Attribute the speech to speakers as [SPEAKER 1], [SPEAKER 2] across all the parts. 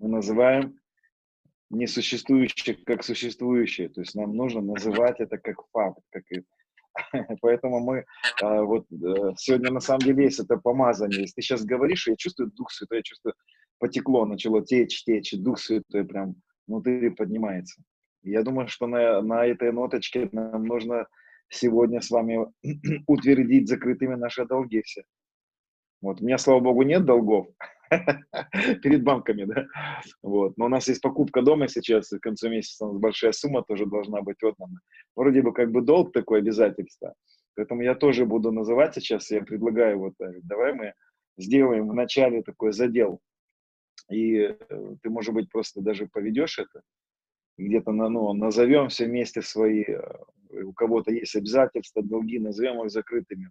[SPEAKER 1] Мы называем несуществующее как существующее. То есть нам нужно называть это как факт. Как и... Поэтому мы а, вот а, сегодня на самом деле есть это помазание. Если ты сейчас говоришь, я чувствую Дух Святой, я чувствую, потекло, начало течь, течь, Дух Святой прям внутри поднимается. Я думаю, что на, на этой ноточке нам нужно сегодня с вами утвердить закрытыми наши долги все. Вот. У меня, слава богу, нет долгов перед банками, да. Вот. Но у нас есть покупка дома сейчас, в конце месяца у нас большая сумма тоже должна быть отдана. Вроде бы как бы долг такое обязательство. Поэтому я тоже буду называть сейчас, я предлагаю вот, э, давай мы сделаем в начале такой задел. И э, ты, может быть, просто даже поведешь это, где-то на, ну, назовем все вместе свои, э, у кого-то есть обязательства, долги, назовем их закрытыми.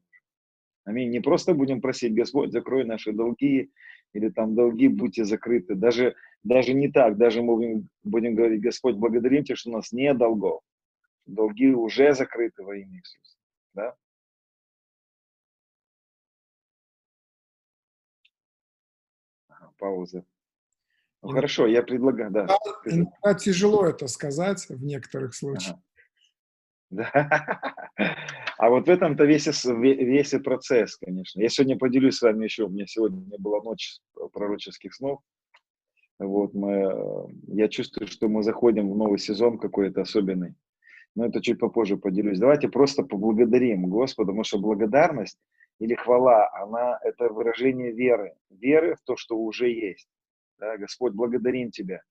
[SPEAKER 1] Аминь. Не просто будем просить, Господь, закрой наши долги, или там долги будьте закрыты. Даже, даже не так, даже мы будем, будем говорить, Господь, благодарим Тебя, что у нас нет долгов. Долги уже закрыты во имя Иисуса. Да? пауза. Ну, хорошо, я предлагаю, да.
[SPEAKER 2] Иногда тяжело это сказать в некоторых случаях. Ага.
[SPEAKER 1] Да. А вот в этом-то весь, весь и процесс, конечно. Я сегодня поделюсь с вами еще. У меня сегодня была ночь пророческих снов. Вот мы, я чувствую, что мы заходим в новый сезон какой-то особенный. Но это чуть попозже поделюсь. Давайте просто поблагодарим Господа, потому что благодарность или хвала, она это выражение веры. Веры в то, что уже есть. Да, Господь, благодарим Тебя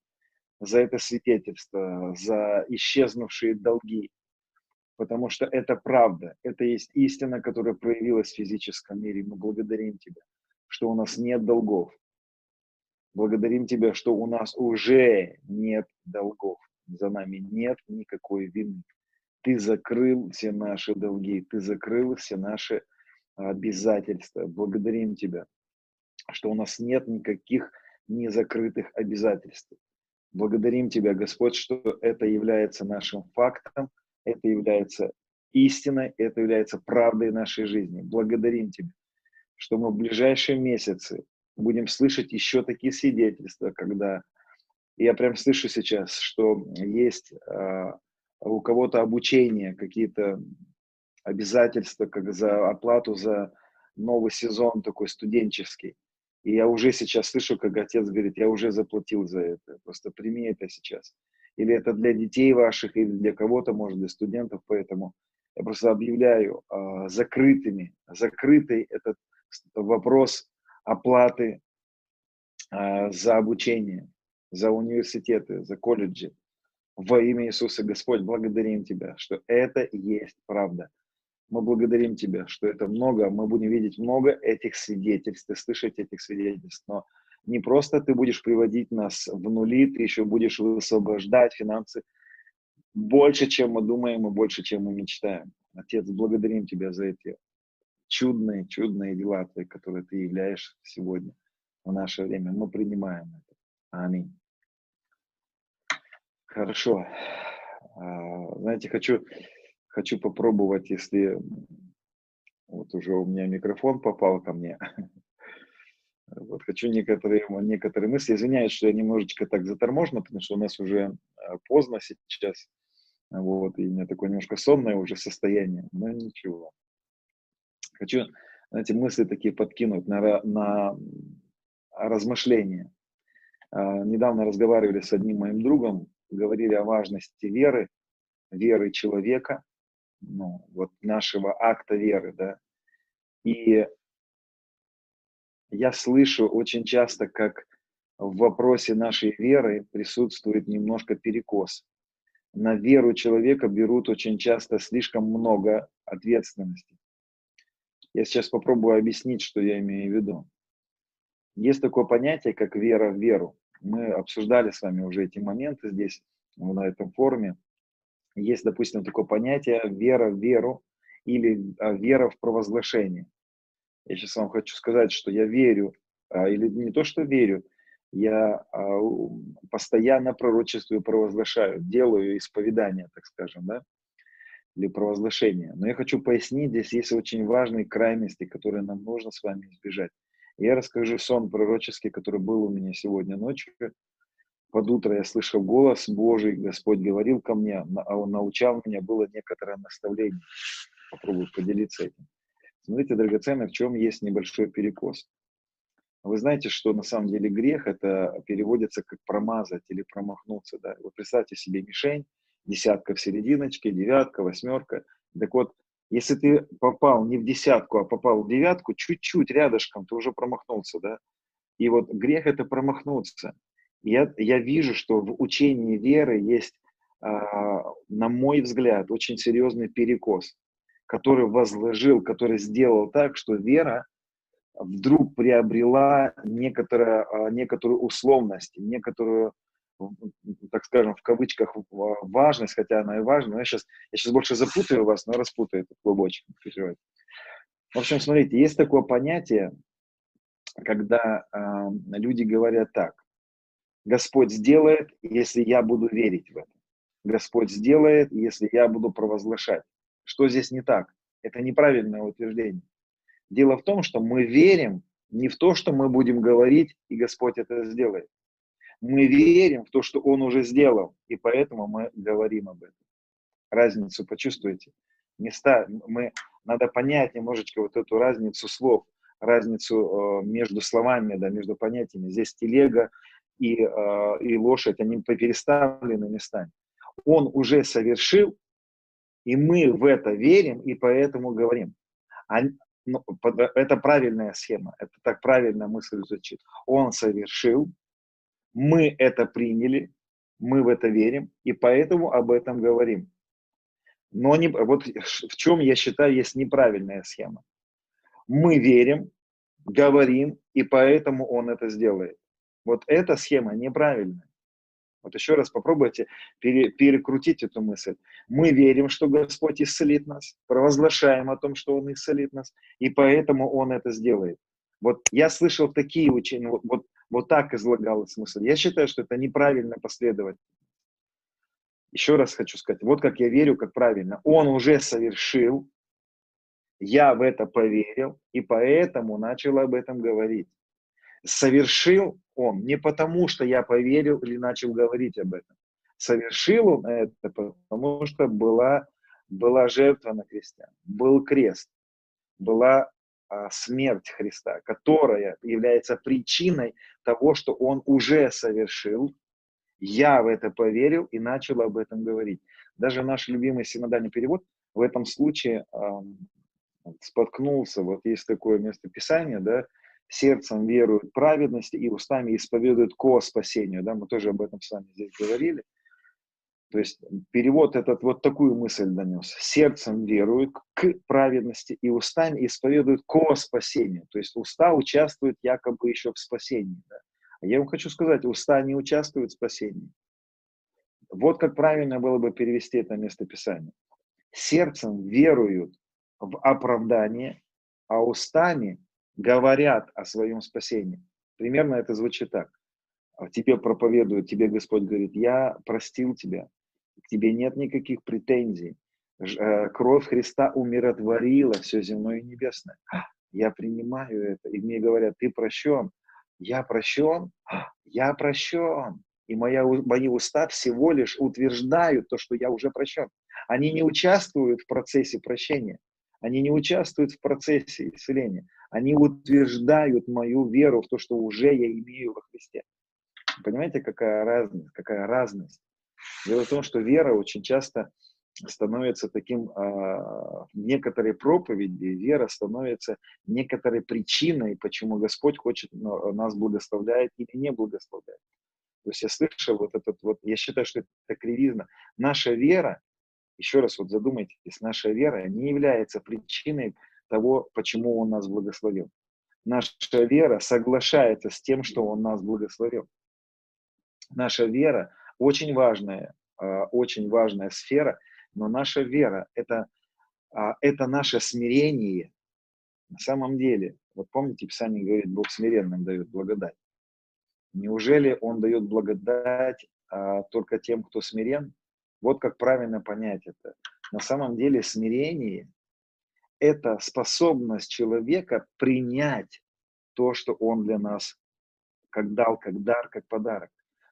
[SPEAKER 1] за это свидетельство, за исчезнувшие долги, потому что это правда, это есть истина, которая проявилась в физическом мире. Мы благодарим Тебя, что у нас нет долгов. Благодарим Тебя, что у нас уже нет долгов. За нами нет никакой вины. Ты закрыл все наши долги, ты закрыл все наши обязательства. Благодарим Тебя, что у нас нет никаких незакрытых обязательств. Благодарим Тебя, Господь, что это является нашим фактом, это является истиной, это является правдой нашей жизни. Благодарим Тебя, что мы в ближайшие месяцы будем слышать еще такие свидетельства, когда я прям слышу сейчас, что есть э, у кого-то обучение, какие-то обязательства, как за оплату за новый сезон такой студенческий. И я уже сейчас слышу, как отец говорит, я уже заплатил за это, просто прими это сейчас или это для детей ваших, или для кого-то, может, для студентов, поэтому я просто объявляю э, закрытыми, закрытый этот вопрос оплаты э, за обучение, за университеты, за колледжи. Во имя Иисуса Господь, благодарим Тебя, что это есть правда. Мы благодарим Тебя, что это много, мы будем видеть много этих свидетельств, слышать этих свидетельств, но не просто ты будешь приводить нас в нули, ты еще будешь высвобождать финансы больше, чем мы думаем и больше, чем мы мечтаем. Отец, благодарим Тебя за эти чудные, чудные дела Твои, которые Ты являешь сегодня в наше время. Мы принимаем это. Аминь. Хорошо. А, знаете, хочу, хочу попробовать, если вот уже у меня микрофон попал ко мне, Вот хочу некоторые, некоторые мысли. Извиняюсь, что я немножечко так заторможен, потому что у нас уже а, поздно сейчас. Вот, и у меня такое немножко сонное уже состояние, но ничего. Хочу, знаете, мысли такие подкинуть на, на размышления. А, недавно разговаривали с одним моим другом, говорили о важности веры, веры человека, ну, вот нашего акта веры, да. И я слышу очень часто, как в вопросе нашей веры присутствует немножко перекос. На веру человека берут очень часто слишком много ответственности. Я сейчас попробую объяснить, что я имею в виду. Есть такое понятие, как вера в веру. Мы обсуждали с вами уже эти моменты здесь, на этом форуме. Есть, допустим, такое понятие вера в веру или а, вера в провозглашение. Я сейчас вам хочу сказать, что я верю, а, или не то, что верю, я а, постоянно пророчествую, провозглашаю, делаю исповедание, так скажем, да, или провозглашение. Но я хочу пояснить, здесь есть очень важные крайности, которые нам нужно с вами избежать. Я расскажу сон пророческий, который был у меня сегодня ночью. Под утро я слышал голос Божий, Господь говорил ко мне, а Он научал меня, было некоторое наставление. Попробую поделиться этим. Смотрите, драгоценный, в чем есть небольшой перекос. Вы знаете, что на самом деле грех это переводится как промазать или промахнуться. Да? Вы представьте себе мишень, десятка в серединочке, девятка, восьмерка. Так вот, если ты попал не в десятку, а попал в девятку, чуть-чуть рядышком, ты уже промахнулся, да? И вот грех это промахнуться. Я, я вижу, что в учении веры есть, а, на мой взгляд, очень серьезный перекос, который возложил, который сделал так, что вера вдруг приобрела некоторое, а, некоторую условность, некоторую, так скажем, в кавычках важность, хотя она и важна. Я сейчас, я сейчас больше запутаю вас, но распутаю этот клубочек. В общем, смотрите, есть такое понятие, когда э, люди говорят так. Господь сделает, если я буду верить в это. Господь сделает, если я буду провозглашать. Что здесь не так? Это неправильное утверждение. Дело в том, что мы верим не в то, что мы будем говорить, и Господь это сделает. Мы верим в то, что Он уже сделал, и поэтому мы говорим об этом. Разницу почувствуйте. Места, мы, надо понять немножечко вот эту разницу слов, разницу э, между словами, да, между понятиями. Здесь телега и, э, и лошадь, они переставлены местами. Он уже совершил, и мы в это верим, и поэтому говорим. Ну, это правильная схема, это так правильно мысль звучит. Он совершил, мы это приняли, мы в это верим, и поэтому об этом говорим. Но не, вот в чем, я считаю, есть неправильная схема. Мы верим, говорим, и поэтому он это сделает. Вот эта схема неправильная. Вот еще раз попробуйте пере, перекрутить эту мысль. Мы верим, что Господь исцелит нас, провозглашаем о том, что Он исцелит нас, и поэтому Он это сделает. Вот я слышал такие учения, вот, вот, вот так излагалась смысл. Я считаю, что это неправильно последовательность. Еще раз хочу сказать, вот как я верю, как правильно. Он уже совершил, я в это поверил, и поэтому начал об этом говорить. Совершил он не потому, что я поверил или начал говорить об этом. Совершил он это, потому что была, была жертва на кресте, был крест, была а, смерть Христа, которая является причиной того, что он уже совершил. Я в это поверил и начал об этом говорить. Даже наш любимый синодальный перевод в этом случае э, споткнулся. Вот есть такое местописание, да, сердцем веруют праведности и устами исповедуют ко спасению. Да? Мы тоже об этом с вами здесь говорили. То есть перевод этот вот такую мысль донес. Сердцем веруют к праведности и устами исповедуют ко спасению. То есть уста участвуют якобы еще в спасении. Да? А я вам хочу сказать, уста не участвуют в спасении. Вот как правильно было бы перевести это местописание. Сердцем веруют в оправдание, а устами говорят о своем спасении. Примерно это звучит так. «А тебе проповедуют, тебе Господь говорит, я простил тебя, к тебе нет никаких претензий. Э, кровь Христа умиротворила все земное и небесное. Я принимаю это. И мне говорят, ты прощен. Я прощен? Я прощен. И моя, мои уста всего лишь утверждают то, что я уже прощен. Они не участвуют в процессе прощения. Они не участвуют в процессе исцеления. Они утверждают мою веру в то, что уже я имею во Христе. Понимаете, какая разность? Какая разность? Дело в том, что вера очень часто становится таким, э, некоторые проповеди, вера становится некоторой причиной, почему Господь хочет нас благословляет или не благословляет. То есть я слышал вот этот вот, я считаю, что это кривизна. Наша вера, еще раз вот задумайтесь, наша вера не является причиной того, почему Он нас благословил. Наша вера соглашается с тем, что Он нас благословил. Наша вера очень важная, а, очень важная сфера, но наша вера это, а, это наше смирение. На самом деле, вот помните, Писание говорит, Бог смиренным дает благодать. Неужели Он дает благодать а, только тем, кто смирен? Вот как правильно понять это. На самом деле смирение это способность человека принять то, что он для нас как дал, как дар, как подарок.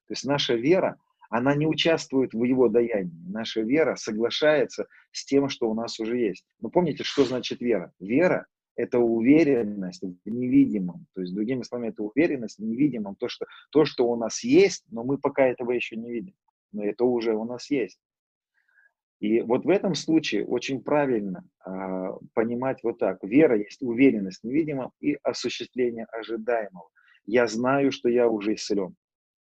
[SPEAKER 1] То есть наша вера, она не участвует в его даянии. Наша вера соглашается с тем, что у нас уже есть. Но помните, что значит вера? Вера – это уверенность в невидимом. То есть, другими словами, это уверенность в невидимом. То что, то, что у нас есть, но мы пока этого еще не видим. Но это уже у нас есть. И вот в этом случае очень правильно э, понимать вот так. Вера есть уверенность в невидимом и осуществление ожидаемого. Я знаю, что я уже исцелен.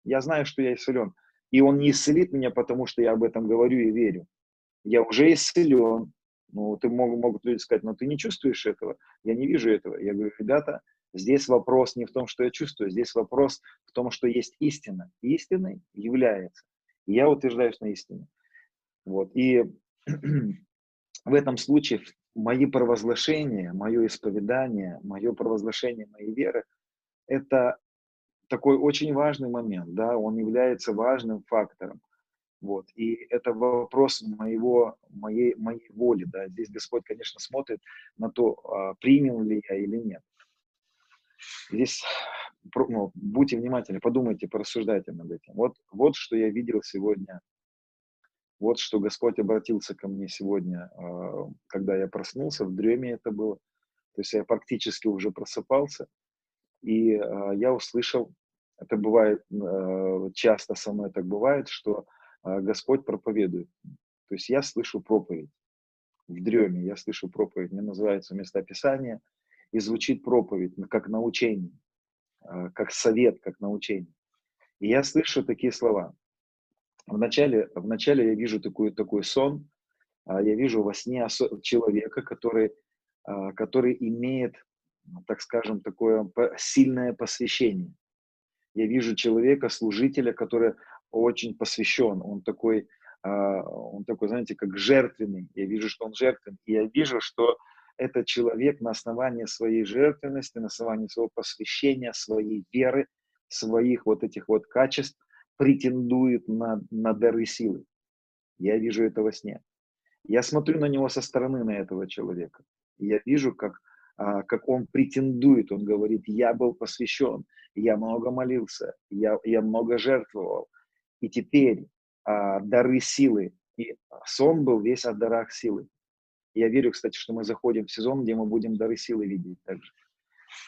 [SPEAKER 1] Я знаю, что я исцелен. И он не исцелит меня, потому что я об этом говорю и верю. Я уже исцелен. Ну, ты мог, могут люди сказать, но ты не чувствуешь этого. Я не вижу этого. Я говорю, ребята, здесь вопрос не в том, что я чувствую, здесь вопрос в том, что есть истина. Истиной является. И я утверждаюсь на истине. Вот. И в этом случае мои провозглашения, мое исповедание, мое провозглашение моей веры – это такой очень важный момент, да, он является важным фактором. Вот. И это вопрос моего, моей, моей воли. Да. Здесь Господь, конечно, смотрит на то, а, принял ли я или нет. Здесь ну, будьте внимательны, подумайте, порассуждайте над этим. Вот, вот что я видел сегодня вот что Господь обратился ко мне сегодня, а, когда я проснулся, в дреме это было. То есть я практически уже просыпался, и а, я услышал, это бывает а, часто со мной так бывает, что Господь проповедует. То есть я слышу проповедь в дреме, я слышу проповедь, мне называется местописание, и звучит проповедь как научение, как совет, как научение. И я слышу такие слова. Вначале, вначале я вижу такой, такой сон, а, я вижу во сне человека, который, а, который имеет, так скажем, такое сильное посвящение. Я вижу человека, служителя, который очень посвящен, он такой, а, он такой, знаете, как жертвенный. Я вижу, что он жертвенный. И я вижу, что этот человек на основании своей жертвенности, на основании своего посвящения, своей веры, своих вот этих вот качеств, претендует на, на дары силы. Я вижу это во сне. Я смотрю на него со стороны, на этого человека. Я вижу, как, а, как он претендует. Он говорит, я был посвящен, я много молился, я, я много жертвовал. И теперь а, дары силы. И сон был весь о дарах силы. Я верю, кстати, что мы заходим в сезон, где мы будем дары силы видеть также.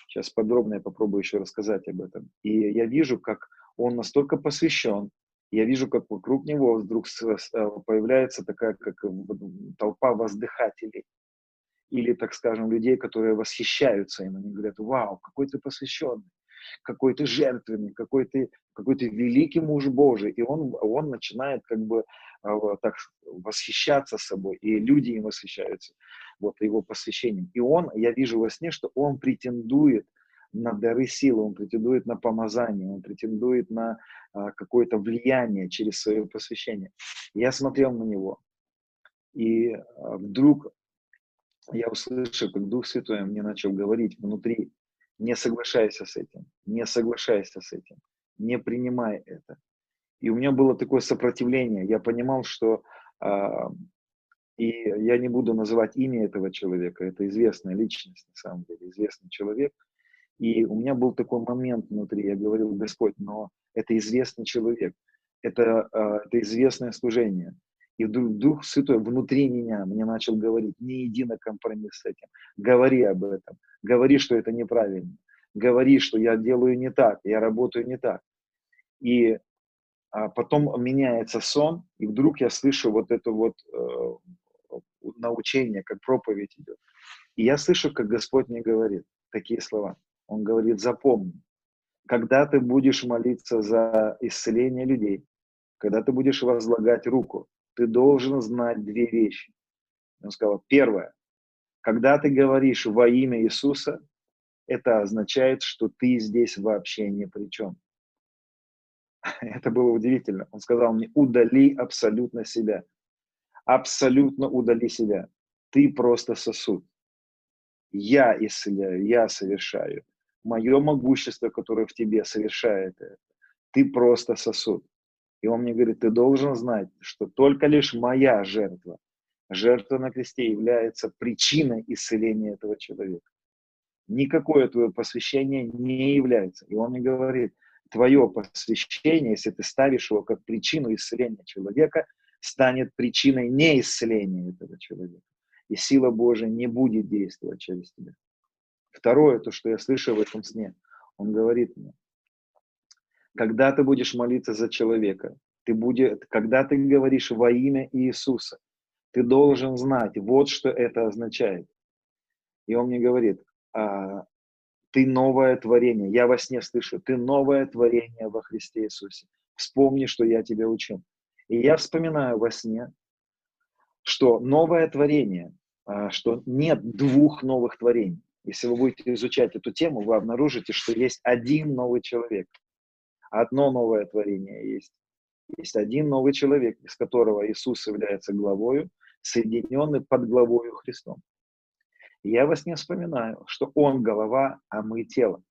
[SPEAKER 1] Сейчас подробно я попробую еще рассказать об этом. И я вижу, как он настолько посвящен. Я вижу, как вокруг него вдруг э, появляется такая, как толпа воздыхателей. Или, так скажем, людей, которые восхищаются им. Они говорят, вау, какой ты посвященный, какой ты жертвенный, какой ты, какой ты великий муж Божий. И он, он начинает как бы а, так восхищаться собой. И люди им восхищаются вот его посвящением. И он, я вижу во сне, что он претендует на дары силы, он претендует на помазание, он претендует на а, какое-то влияние через свое посвящение. Я смотрел на него, и а, вдруг я услышал, как Дух Святой мне начал говорить внутри, не соглашайся с этим, не соглашайся с этим, не принимай это. И у меня было такое сопротивление. Я понимал, что а, и я не буду называть имя этого человека, это известная личность, на самом деле, известный человек – и у меня был такой момент внутри, я говорил, Господь, но это известный человек, это, а, это известное служение. И вдруг Дух Святой внутри меня мне начал говорить, не иди на компромисс с этим, говори об этом, говори, что это неправильно, говори, что я делаю не так, я работаю не так. И а потом меняется сон, и вдруг я слышу вот это вот э, научение, как проповедь идет. И я слышу, как Господь мне говорит такие слова. Он говорит, запомни, когда ты будешь молиться за исцеление людей, когда ты будешь возлагать руку, ты должен знать две вещи. Он сказал, первое, когда ты говоришь во имя Иисуса, это означает, что ты здесь вообще ни при чем. Это было удивительно. Он сказал мне, удали абсолютно себя. Абсолютно удали себя. Ты просто сосуд. Я исцеляю, я совершаю мое могущество, которое в тебе совершает это. Ты просто сосуд. И он мне говорит, ты должен знать, что только лишь моя жертва, жертва на кресте является причиной исцеления этого человека. Никакое твое посвящение не является. И он мне говорит, твое посвящение, если ты ставишь его как причину исцеления человека, станет причиной неисцеления этого человека. И сила Божия не будет действовать через тебя. Второе, то, что я слышу в этом сне, он говорит мне, когда ты будешь молиться за человека, ты будешь, когда ты говоришь во имя Иисуса, ты должен знать, вот что это означает. И он мне говорит, а, ты новое творение. Я во сне слышу, ты новое творение во Христе Иисусе. Вспомни, что я тебя учил. И я вспоминаю во сне, что новое творение, а, что нет двух новых творений. Если вы будете изучать эту тему, вы обнаружите, что есть один новый человек. Одно новое творение есть. Есть один новый человек, из которого Иисус является главою, соединенный под главою Христом. Я вас не вспоминаю, что Он голова, а мы тело.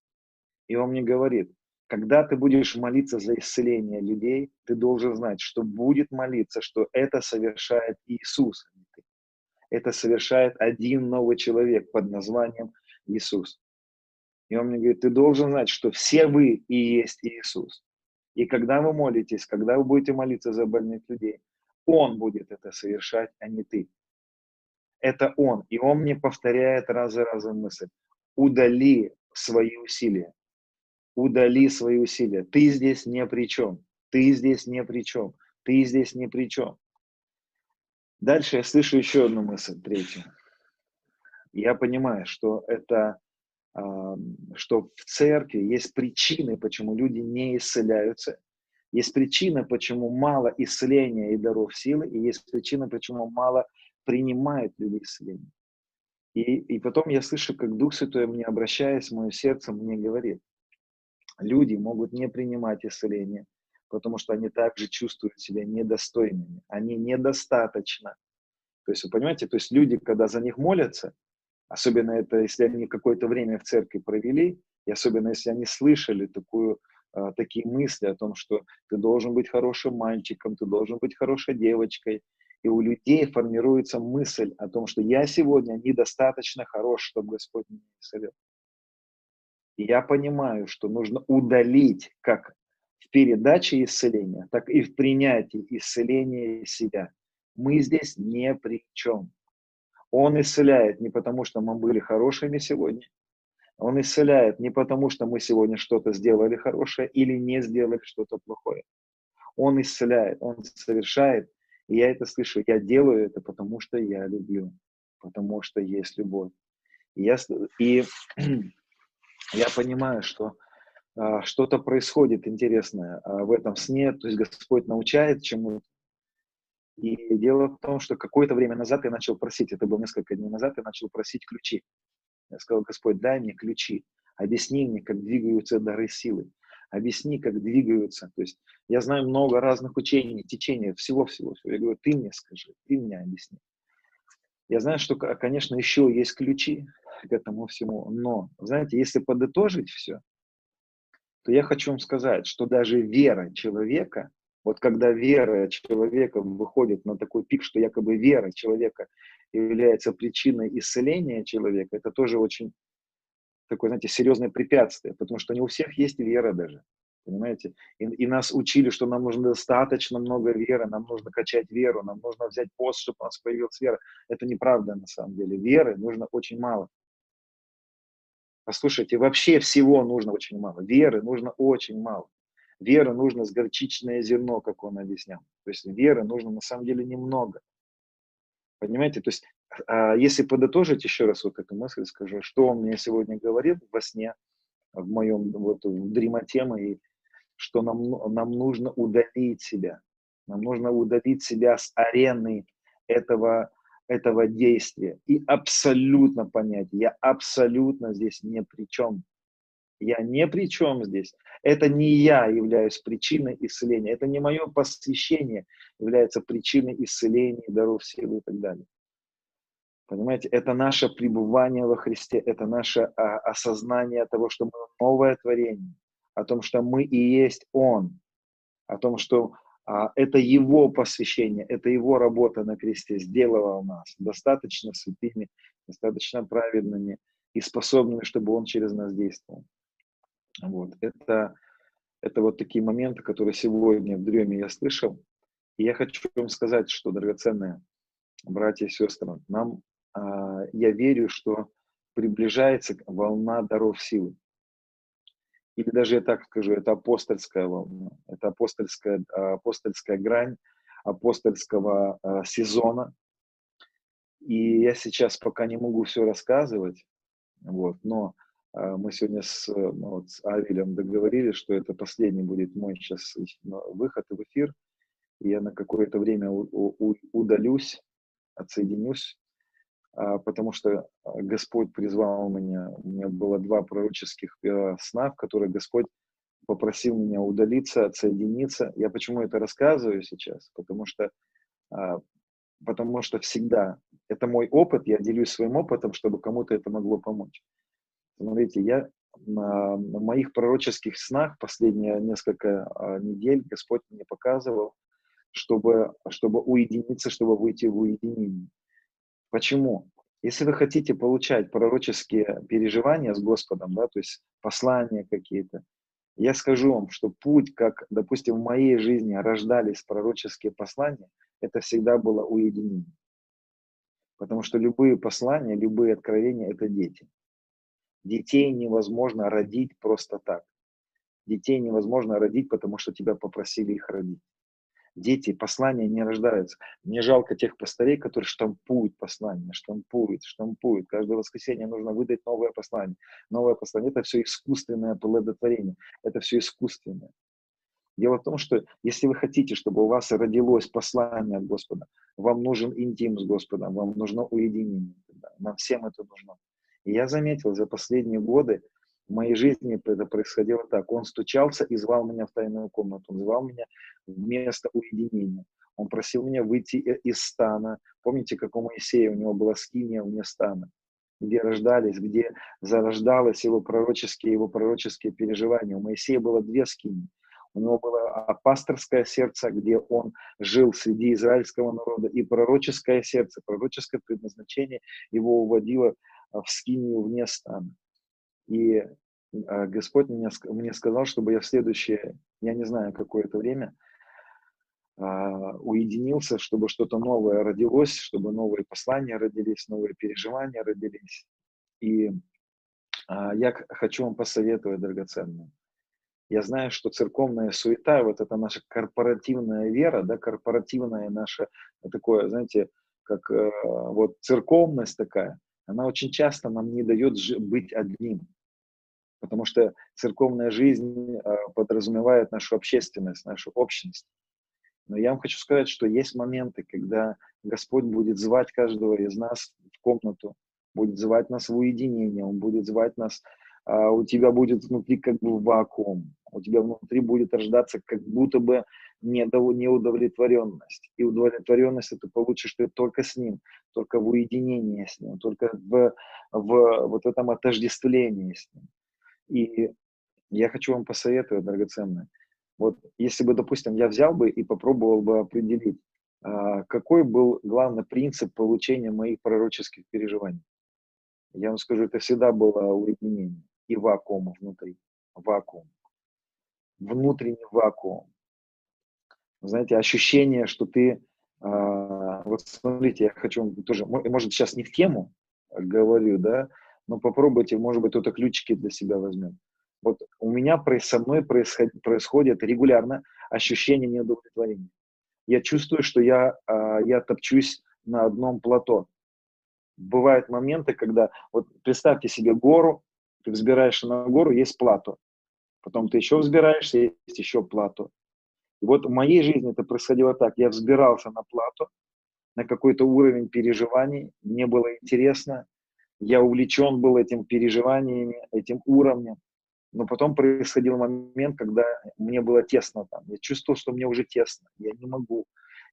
[SPEAKER 1] И Он мне говорит, когда ты будешь молиться за исцеление людей, ты должен знать, что будет молиться, что это совершает Иисус. А это совершает один новый человек под названием Иисус. И он мне говорит, ты должен знать, что все вы и есть Иисус. И когда вы молитесь, когда вы будете молиться за больных людей, Он будет это совершать, а не ты. Это Он. И Он мне повторяет раз за разом мысль. Удали свои усилия удали свои усилия. Ты здесь не при чем. Ты здесь не при чем. Ты здесь не при чем. Дальше я слышу еще одну мысль, третью. Я понимаю, что это, что в церкви есть причины, почему люди не исцеляются. Есть причина, почему мало исцеления и даров силы, и есть причина, почему мало принимают люди исцеление. И, и потом я слышу, как Дух Святой мне, обращаясь мое сердце, мне говорит – люди могут не принимать исцеление, потому что они также чувствуют себя недостойными, они недостаточно. То есть, вы понимаете, то есть люди, когда за них молятся, особенно это, если они какое-то время в церкви провели, и особенно если они слышали такую, а, такие мысли о том, что ты должен быть хорошим мальчиком, ты должен быть хорошей девочкой, и у людей формируется мысль о том, что я сегодня недостаточно хорош, чтобы Господь меня исцелил. И я понимаю, что нужно удалить как в передаче исцеления, так и в принятии исцеления себя. Мы здесь не при чем. Он исцеляет не потому, что мы были хорошими сегодня. Он исцеляет не потому, что мы сегодня что-то сделали хорошее или не сделали что-то плохое. Он исцеляет, он совершает. И я это слышу. Я делаю это, потому что я люблю, потому что есть любовь. И, я, и я понимаю, что а, что-то происходит интересное а, в этом сне, то есть Господь научает чему-то. И дело в том, что какое-то время назад я начал просить, это было несколько дней назад, я начал просить ключи. Я сказал, Господь, дай мне ключи, объясни мне, как двигаются дары силы, объясни, как двигаются. То есть я знаю много разных учений, течений, всего-всего. Я говорю, ты мне скажи, ты мне объясни. Я знаю, что, конечно, еще есть ключи, к этому всему. Но, знаете, если подытожить все, то я хочу вам сказать, что даже вера человека, вот когда вера человека выходит на такой пик, что якобы вера человека является причиной исцеления человека, это тоже очень такое, знаете, серьезное препятствие, потому что не у всех есть вера даже. Понимаете? И, и нас учили, что нам нужно достаточно много веры, нам нужно качать веру, нам нужно взять пост, чтобы у нас появилась вера. Это неправда на самом деле. Веры нужно очень мало. Послушайте, вообще всего нужно очень мало. Веры нужно очень мало. Веры нужно с горчичное зерно, как он объяснял. То есть веры нужно на самом деле немного. Понимаете? То есть, а, если подытожить еще раз вот эту мысль, скажу, что он мне сегодня говорит во сне, в моем вот в дремоте моей, что нам, нам нужно удалить себя. Нам нужно удалить себя с арены этого этого действия и абсолютно понять, я абсолютно здесь не при чем. Я не при чем здесь. Это не я являюсь причиной исцеления. Это не мое посвящение является причиной исцеления, даров силы и так далее. Понимаете, это наше пребывание во Христе, это наше а, осознание того, что мы новое творение, о том, что мы и есть Он, о том, что а, это его посвящение, это его работа на кресте сделала нас достаточно святыми, достаточно праведными и способными, чтобы он через нас действовал. Вот. Это, Это вот такие моменты, которые сегодня в дреме я слышал. И я хочу вам сказать, что, драгоценные братья и сестры, нам, а, я верю, что приближается волна даров силы. Или даже я так скажу, это апостольская волна, это апостольская, апостольская грань апостольского а, сезона. И я сейчас пока не могу все рассказывать, вот, но а, мы сегодня с, ну, вот, с Авелем договорились, что это последний будет мой сейчас выход в эфир. И я на какое-то время у, у, удалюсь, отсоединюсь а, потому что а, Господь призвал меня, у меня было два пророческих э, сна, в которых Господь попросил меня удалиться, отсоединиться. Я почему это рассказываю сейчас? Потому что, а, потому что всегда, это мой опыт, я делюсь своим опытом, чтобы кому-то это могло помочь. Смотрите, я на, моих пророческих снах последние несколько недель Господь мне показывал, чтобы, чтобы уединиться, чтобы выйти в уединение. Почему? Если вы хотите получать пророческие переживания с Господом, да, то есть послания какие-то, я скажу вам, что путь, как, допустим, в моей жизни рождались пророческие послания, это всегда было уединение. Потому что любые послания, любые откровения – это дети. Детей невозможно родить просто так. Детей невозможно родить, потому что тебя попросили их родить дети, послания не рождаются. Мне жалко тех пастырей, которые штампуют послания, штампуют, штампуют. Каждое воскресенье нужно выдать новое послание. Новое послание – это все искусственное плодотворение, это все искусственное. Дело в том, что если вы хотите, чтобы у вас родилось послание от Господа, вам нужен интим с Господом, вам нужно уединение. Нам всем это нужно. И я заметил за последние годы, в моей жизни это происходило так. Он стучался и звал меня в тайную комнату. Он звал меня в место уединения. Он просил меня выйти из стана. Помните, как у Моисея у него была скиния вне стана, где рождались, где зарождалось его пророческие, его пророческие переживания. У Моисея было две скинии. У него было пасторское сердце, где он жил среди израильского народа, и пророческое сердце, пророческое предназначение его уводило в скинию вне стана. И а, Господь мне, мне сказал, чтобы я в следующее, я не знаю, какое-то время, а, уединился, чтобы что-то новое родилось, чтобы новые послания родились, новые переживания родились. И а, я хочу вам посоветовать, драгоценные. Я знаю, что церковная суета, вот это наша корпоративная вера, да, корпоративная наша такое, знаете, как э, вот церковность такая, она очень часто нам не дает быть одним потому что церковная жизнь э, подразумевает нашу общественность, нашу общность. Но я вам хочу сказать, что есть моменты, когда Господь будет звать каждого из нас в комнату, будет звать нас в уединение, Он будет звать нас, у тебя будет внутри как бы вакуум, у тебя внутри будет рождаться как будто бы неудовлетворенность. И удовлетворенность ты получишь ты только с Ним, только в уединении с Ним, только в, в вот этом отождествлении с Ним. И я хочу вам посоветовать, драгоценные, вот если бы, допустим, я взял бы и попробовал бы определить, а, какой был главный принцип получения моих пророческих переживаний. Я вам скажу, это всегда было уединение и вакуум внутри. Вакуум. Внутренний вакуум. Знаете, ощущение, что ты... А, вот смотрите, я хочу тоже... Может, сейчас не в тему говорю, да, но попробуйте, может быть, кто-то ключики для себя возьмет. Вот у меня со мной происходит, происходит регулярно ощущение неудовлетворения. Я чувствую, что я, а, я топчусь на одном плато. Бывают моменты, когда, вот представьте себе гору, ты взбираешься на гору, есть плато. Потом ты еще взбираешься, есть еще плато. И вот в моей жизни это происходило так. Я взбирался на плато, на какой-то уровень переживаний, мне было интересно, я увлечен был этим переживаниями, этим уровнем. Но потом происходил момент, когда мне было тесно там. Я чувствовал, что мне уже тесно. Я не могу.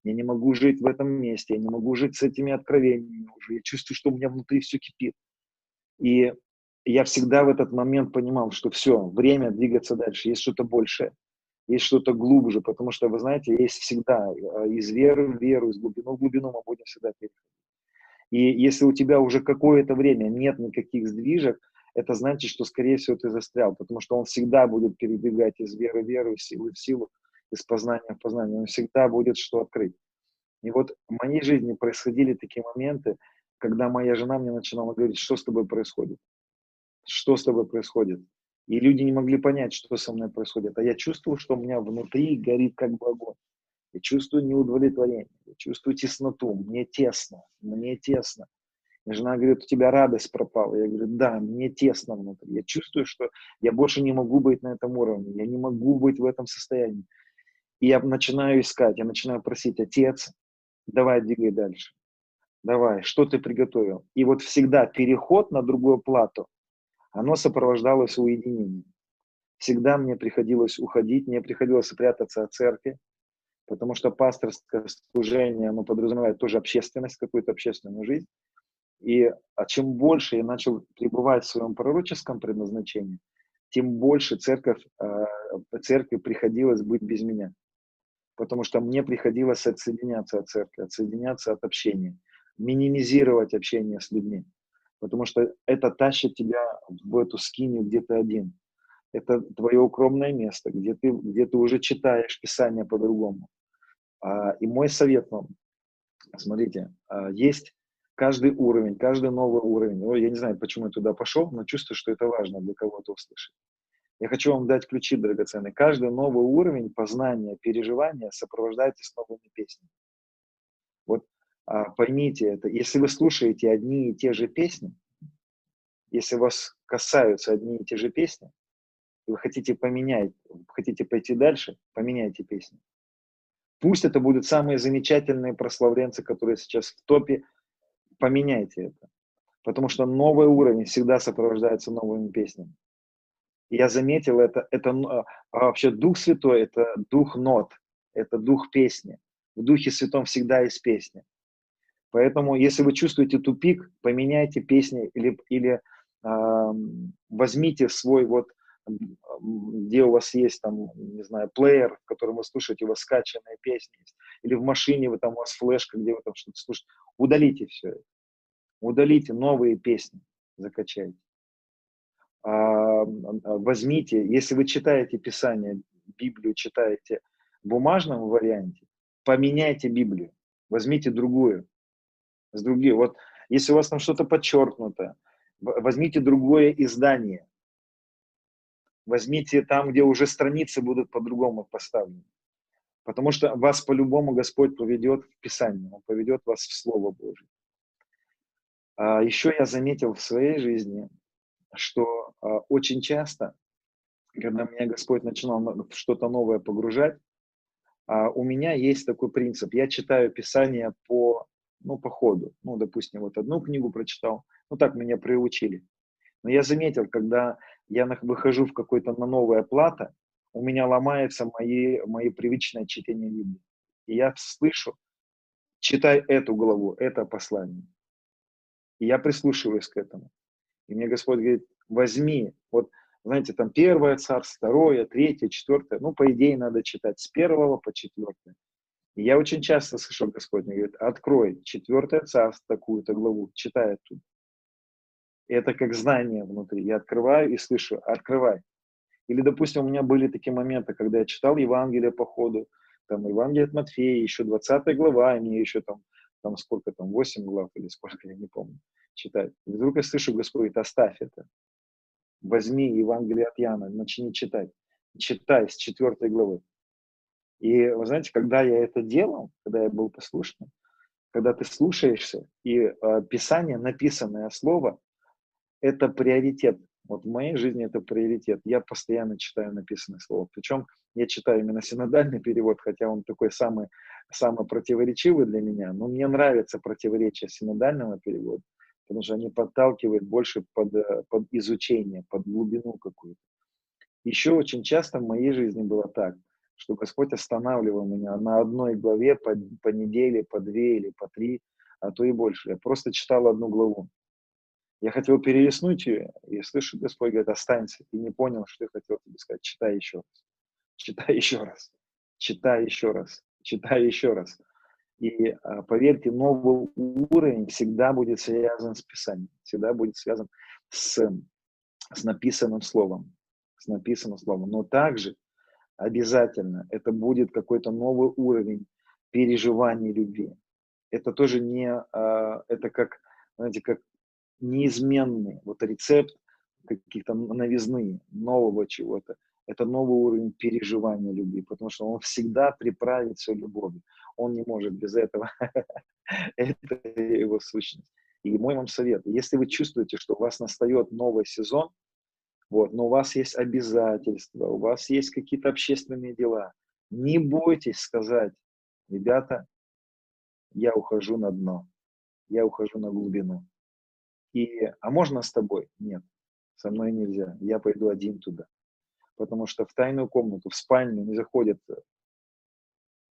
[SPEAKER 1] Я не могу жить в этом месте. Я не могу жить с этими откровениями уже. Я чувствую, что у меня внутри все кипит. И я всегда в этот момент понимал, что все, время двигаться дальше. Есть что-то большее. Есть что-то глубже. Потому что, вы знаете, есть всегда э, из веры в веру, из глубины в глубину мы будем всегда переходить. И если у тебя уже какое-то время нет никаких сдвижек, это значит, что, скорее всего, ты застрял, потому что он всегда будет передвигать из веры в веру, из силы в силу, из познания в познание. Он всегда будет что открыть. И вот в моей жизни происходили такие моменты, когда моя жена мне начинала говорить, что с тобой происходит, что с тобой происходит. И люди не могли понять, что со мной происходит. А я чувствовал, что у меня внутри горит как бы огонь. Я чувствую неудовлетворение, я чувствую тесноту, мне тесно, мне тесно. И жена говорит, у тебя радость пропала. Я говорю, да, мне тесно внутри. Я чувствую, что я больше не могу быть на этом уровне, я не могу быть в этом состоянии. И я начинаю искать, я начинаю просить, отец, давай двигай дальше. Давай, что ты приготовил? И вот всегда переход на другую плату, оно сопровождалось уединением. Всегда мне приходилось уходить, мне приходилось прятаться от церкви, потому что пасторское служение, оно подразумевает тоже общественность, какую-то общественную жизнь. И а чем больше я начал пребывать в своем пророческом предназначении, тем больше церковь, э, церкви приходилось быть без меня. Потому что мне приходилось отсоединяться от церкви, отсоединяться от общения, минимизировать общение с людьми. Потому что это тащит тебя в эту скинию, где ты один. Это твое укромное место, где ты, где ты уже читаешь Писание по-другому. А, и мой совет вам, смотрите, а, есть каждый уровень, каждый новый уровень. Я не знаю, почему я туда пошел, но чувствую, что это важно для кого-то услышать. Я хочу вам дать ключи драгоценные. Каждый новый уровень познания, переживания сопровождается с новыми песнями. А, поймите это. Если вы слушаете одни и те же песни, если вас касаются одни и те же песни, и вы хотите поменять, хотите пойти дальше, поменяйте песни. Пусть это будут самые замечательные прославленцы, которые сейчас в топе поменяйте это. Потому что новый уровень всегда сопровождается новыми песнями. Я заметил это, это а, а вообще Дух Святой, это дух нот, это дух песни. В Духе Святом всегда есть песня. Поэтому, если вы чувствуете тупик, поменяйте песни или, или э, возьмите свой вот, где у вас есть там, не знаю, плеер, в котором вы слушаете, у вас скачанные песни есть, или в машине вы там, у вас флешка, где вы там что-то слушаете, удалите все это. Удалите новые песни, закачайте. А, возьмите, если вы читаете Писание, Библию читаете в бумажном варианте, поменяйте Библию, возьмите другую, с другие. Вот если у вас там что-то подчеркнуто, возьмите другое издание, возьмите там, где уже страницы будут по-другому поставлены. Потому что вас по-любому Господь поведет в Писание, Он поведет вас в Слово Божие. А еще я заметил в своей жизни, что а, очень часто, когда меня Господь начинал что-то новое погружать, а, у меня есть такой принцип. Я читаю Писание по, ну, по ходу. Ну, допустим, вот одну книгу прочитал, ну, так меня приучили. Но я заметил, когда я выхожу в какое-то на новое плата, у меня ломается мои, мои привычное чтение Библии. И я слышу, читай эту главу, это послание. И я прислушиваюсь к этому. И мне Господь говорит, возьми, вот, знаете, там первое царство, второе, третье, четвертое, ну, по идее, надо читать с первого по четвертое. И я очень часто слышу Господь мне говорит, открой четвертое царство, такую-то главу, читай оттуда. И это как знание внутри. Я открываю и слышу, открывай. Или, допустим, у меня были такие моменты, когда я читал Евангелие по ходу, там Евангелие от Матфея, еще 20 глава, и мне еще там там сколько там, 8 глав или сколько, я не помню, читать. И вдруг я слышу, Господь говорит, оставь это. Возьми Евангелие от Яна, начни читать. Читай с 4 главы. И вы знаете, когда я это делал, когда я был послушным, когда ты слушаешься, и э, Писание, написанное слово, это приоритет. Вот в моей жизни это приоритет. Я постоянно читаю написанное слово. Причем я читаю именно синодальный перевод, хотя он такой самый, самый противоречивый для меня. Но мне нравится противоречие синодального перевода, потому что они подталкивают больше под, э, под изучение, под глубину какую-то. Еще очень часто в моей жизни было так, что Господь останавливал меня на одной главе по, по неделе, по две или по три, а то и больше. Я просто читал одну главу. Я хотел перелистнуть ее, и слышу, Господь говорит, останься, ты не понял, что я хотел тебе сказать, читай еще раз читай еще раз, читай еще раз, читай еще раз. И а, поверьте, новый уровень всегда будет связан с Писанием, всегда будет связан с с написанным словом, с написанным словом. Но также обязательно это будет какой-то новый уровень переживания любви. Это тоже не, а, это как, знаете, как неизменный вот рецепт каких-то новизны, нового чего-то. Это новый уровень переживания любви, потому что он всегда приправит все любовью. Он не может без этого. Это его сущность. И мой вам совет, если вы чувствуете, что у вас настает новый сезон, вот, но у вас есть обязательства, у вас есть какие-то общественные дела, не бойтесь сказать, ребята, я ухожу на дно, я ухожу на глубину. И, а можно с тобой? Нет, со мной нельзя, я пойду один туда. Потому что в тайную комнату, в спальню не заходят,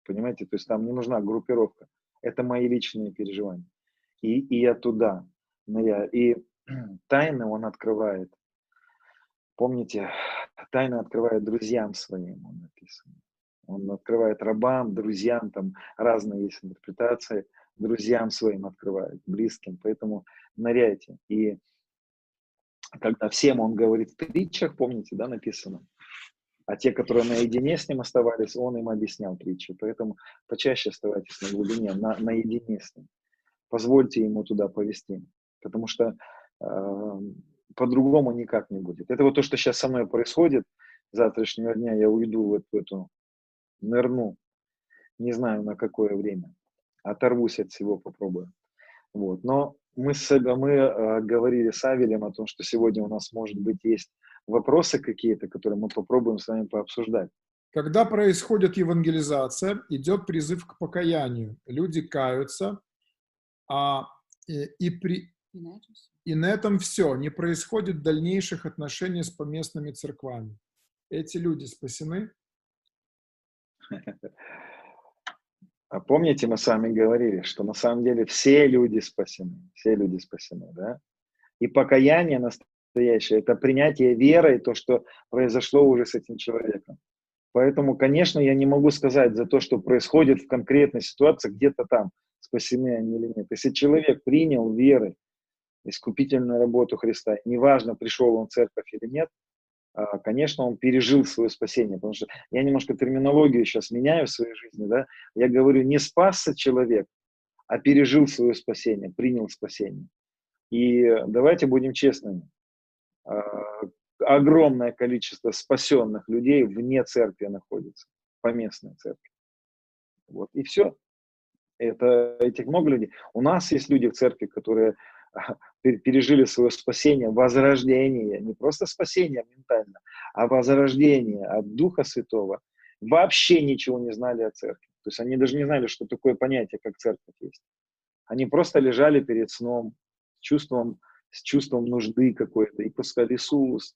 [SPEAKER 1] понимаете, то есть там не нужна группировка. Это мои личные переживания. И, и я туда, я, и тайны он открывает. Помните, тайны открывает друзьям своим, он написан. Он открывает рабам, друзьям, там разные есть интерпретации, друзьям своим открывает, близким. Поэтому ныряйте. И когда всем он говорит в притчах, помните, да, написано, а те, которые наедине с ним оставались, он им объяснял притчи. Поэтому почаще оставайтесь на глубине, на, наедине с ним. Позвольте ему туда повести, потому что э, по-другому никак не будет. Это вот то, что сейчас со мной происходит. С завтрашнего дня я уйду в эту, в эту нырну, не знаю на какое время, оторвусь от всего, попробую. Вот. Но мы, с, мы э, говорили с Авелем о том, что сегодня у нас, может быть, есть вопросы какие-то, которые мы попробуем с вами пообсуждать.
[SPEAKER 2] Когда происходит евангелизация, идет призыв к покаянию. Люди каются, а, и, и, при, и на этом все. Не происходит дальнейших отношений с поместными церквами. Эти люди спасены?
[SPEAKER 1] А помните, мы с вами говорили, что на самом деле все люди спасены, все люди спасены, да? И покаяние настоящее – это принятие верой, то, что произошло уже с этим человеком. Поэтому, конечно, я не могу сказать за то, что происходит в конкретной ситуации, где-то там, спасены они или нет. Если человек принял верой искупительную работу Христа, неважно, пришел он в церковь или нет, а, конечно, он пережил свое спасение, потому что я немножко терминологию сейчас меняю в своей жизни, да, я говорю, не спасся человек, а пережил свое спасение, принял спасение. И давайте будем честными, а, огромное количество спасенных людей вне церкви находится, поместной церкви. Вот, и все. Это, этих много людей. У нас есть люди в церкви, которые пережили свое спасение, возрождение, не просто спасение ментально, а возрождение от Духа Святого, вообще ничего не знали о церкви. То есть они даже не знали, что такое понятие, как церковь есть. Они просто лежали перед сном с чувством, с чувством нужды какой-то и пускали Иисус,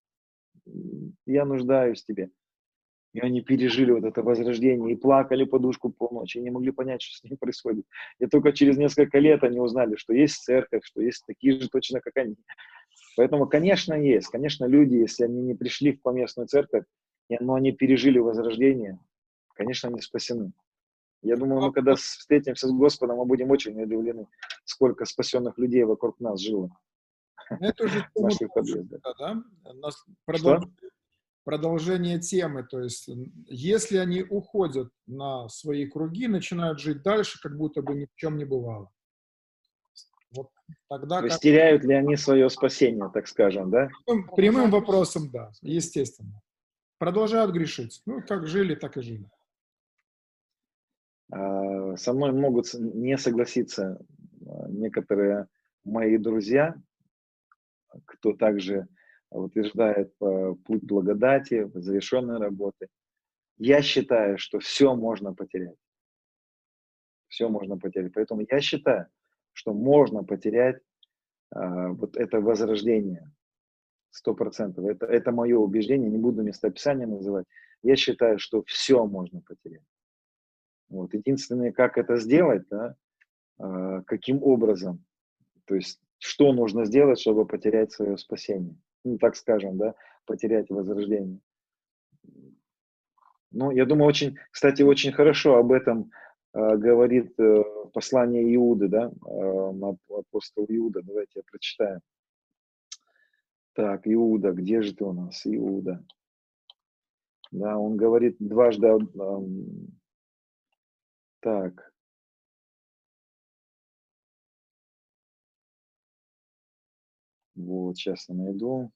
[SPEAKER 1] я нуждаюсь в тебе. И они пережили вот это возрождение и плакали подушку полночи, и не могли понять, что с ним происходит. И только через несколько лет они узнали, что есть церковь, что есть такие же точно, как они. Поэтому, конечно, есть. Конечно, люди, если они не пришли в поместную церковь, но они пережили возрождение, конечно, они спасены. Я думаю, мы когда встретимся с Господом, мы будем очень удивлены, сколько спасенных людей вокруг нас жило.
[SPEAKER 2] Это уже в наших подъездах. Да? Продолж продолжение темы. То есть, если они уходят на свои круги, начинают жить дальше, как будто бы ни в чем не бывало.
[SPEAKER 1] Вот тогда... То есть, теряют ли они свое спасение, так скажем, да?
[SPEAKER 2] Прямым, прямым вопросом, да, естественно. Продолжают грешить. Ну, как жили, так и жили.
[SPEAKER 1] А, со мной могут не согласиться а, некоторые мои друзья, кто также утверждает э, путь благодати, завершенной работы. Я считаю, что все можно потерять. Все можно потерять. Поэтому я считаю, что можно потерять а, вот это возрождение. Сто процентов. Это, это мое убеждение, не буду местоописание называть. Я считаю, что все можно потерять. Вот. Единственное, как это сделать, да, а, каким образом, то есть что нужно сделать, чтобы потерять свое спасение ну, так скажем, да, потерять возрождение. Ну, я думаю, очень, кстати, очень хорошо об этом э, говорит э, послание Иуды, да, э, апостол Иуда. Давайте я прочитаю. Так, Иуда, где же ты у нас, Иуда? Да, он говорит дважды. эм, Так. Вот, сейчас я найду.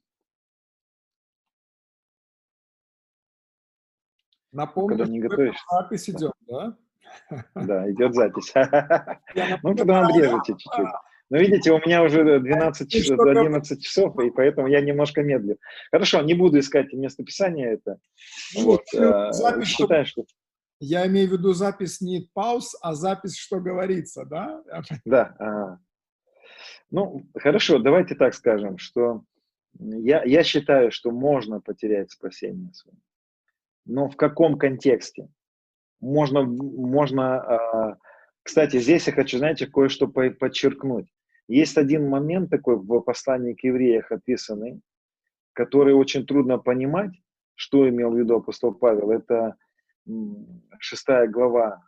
[SPEAKER 2] Напомню,
[SPEAKER 1] Когда не готовишь.
[SPEAKER 2] запись идет, да?
[SPEAKER 1] Да, идет запись. Ну, тогда обрежете чуть-чуть. Но видите, у меня уже 12
[SPEAKER 2] И
[SPEAKER 1] часов,
[SPEAKER 2] что
[SPEAKER 1] 11 часов, и поэтому я немножко медлю. Хорошо, не буду искать местописание это.
[SPEAKER 2] Ну,
[SPEAKER 1] Вот,
[SPEAKER 2] вот,
[SPEAKER 1] э,
[SPEAKER 2] запись, что-
[SPEAKER 1] считаю, что...
[SPEAKER 2] Я имею в виду запись не пауз, а запись, что говорится, да?
[SPEAKER 1] Да. ага. Ну, хорошо, давайте так скажем, что я, я считаю, что можно потерять спасение свое. Но в каком контексте? Можно, можно а, кстати, здесь я хочу, знаете, кое-что по- подчеркнуть. Есть один момент такой в послании к евреях описанный, который очень трудно понимать, что имел в виду апостол Павел. Это шестая глава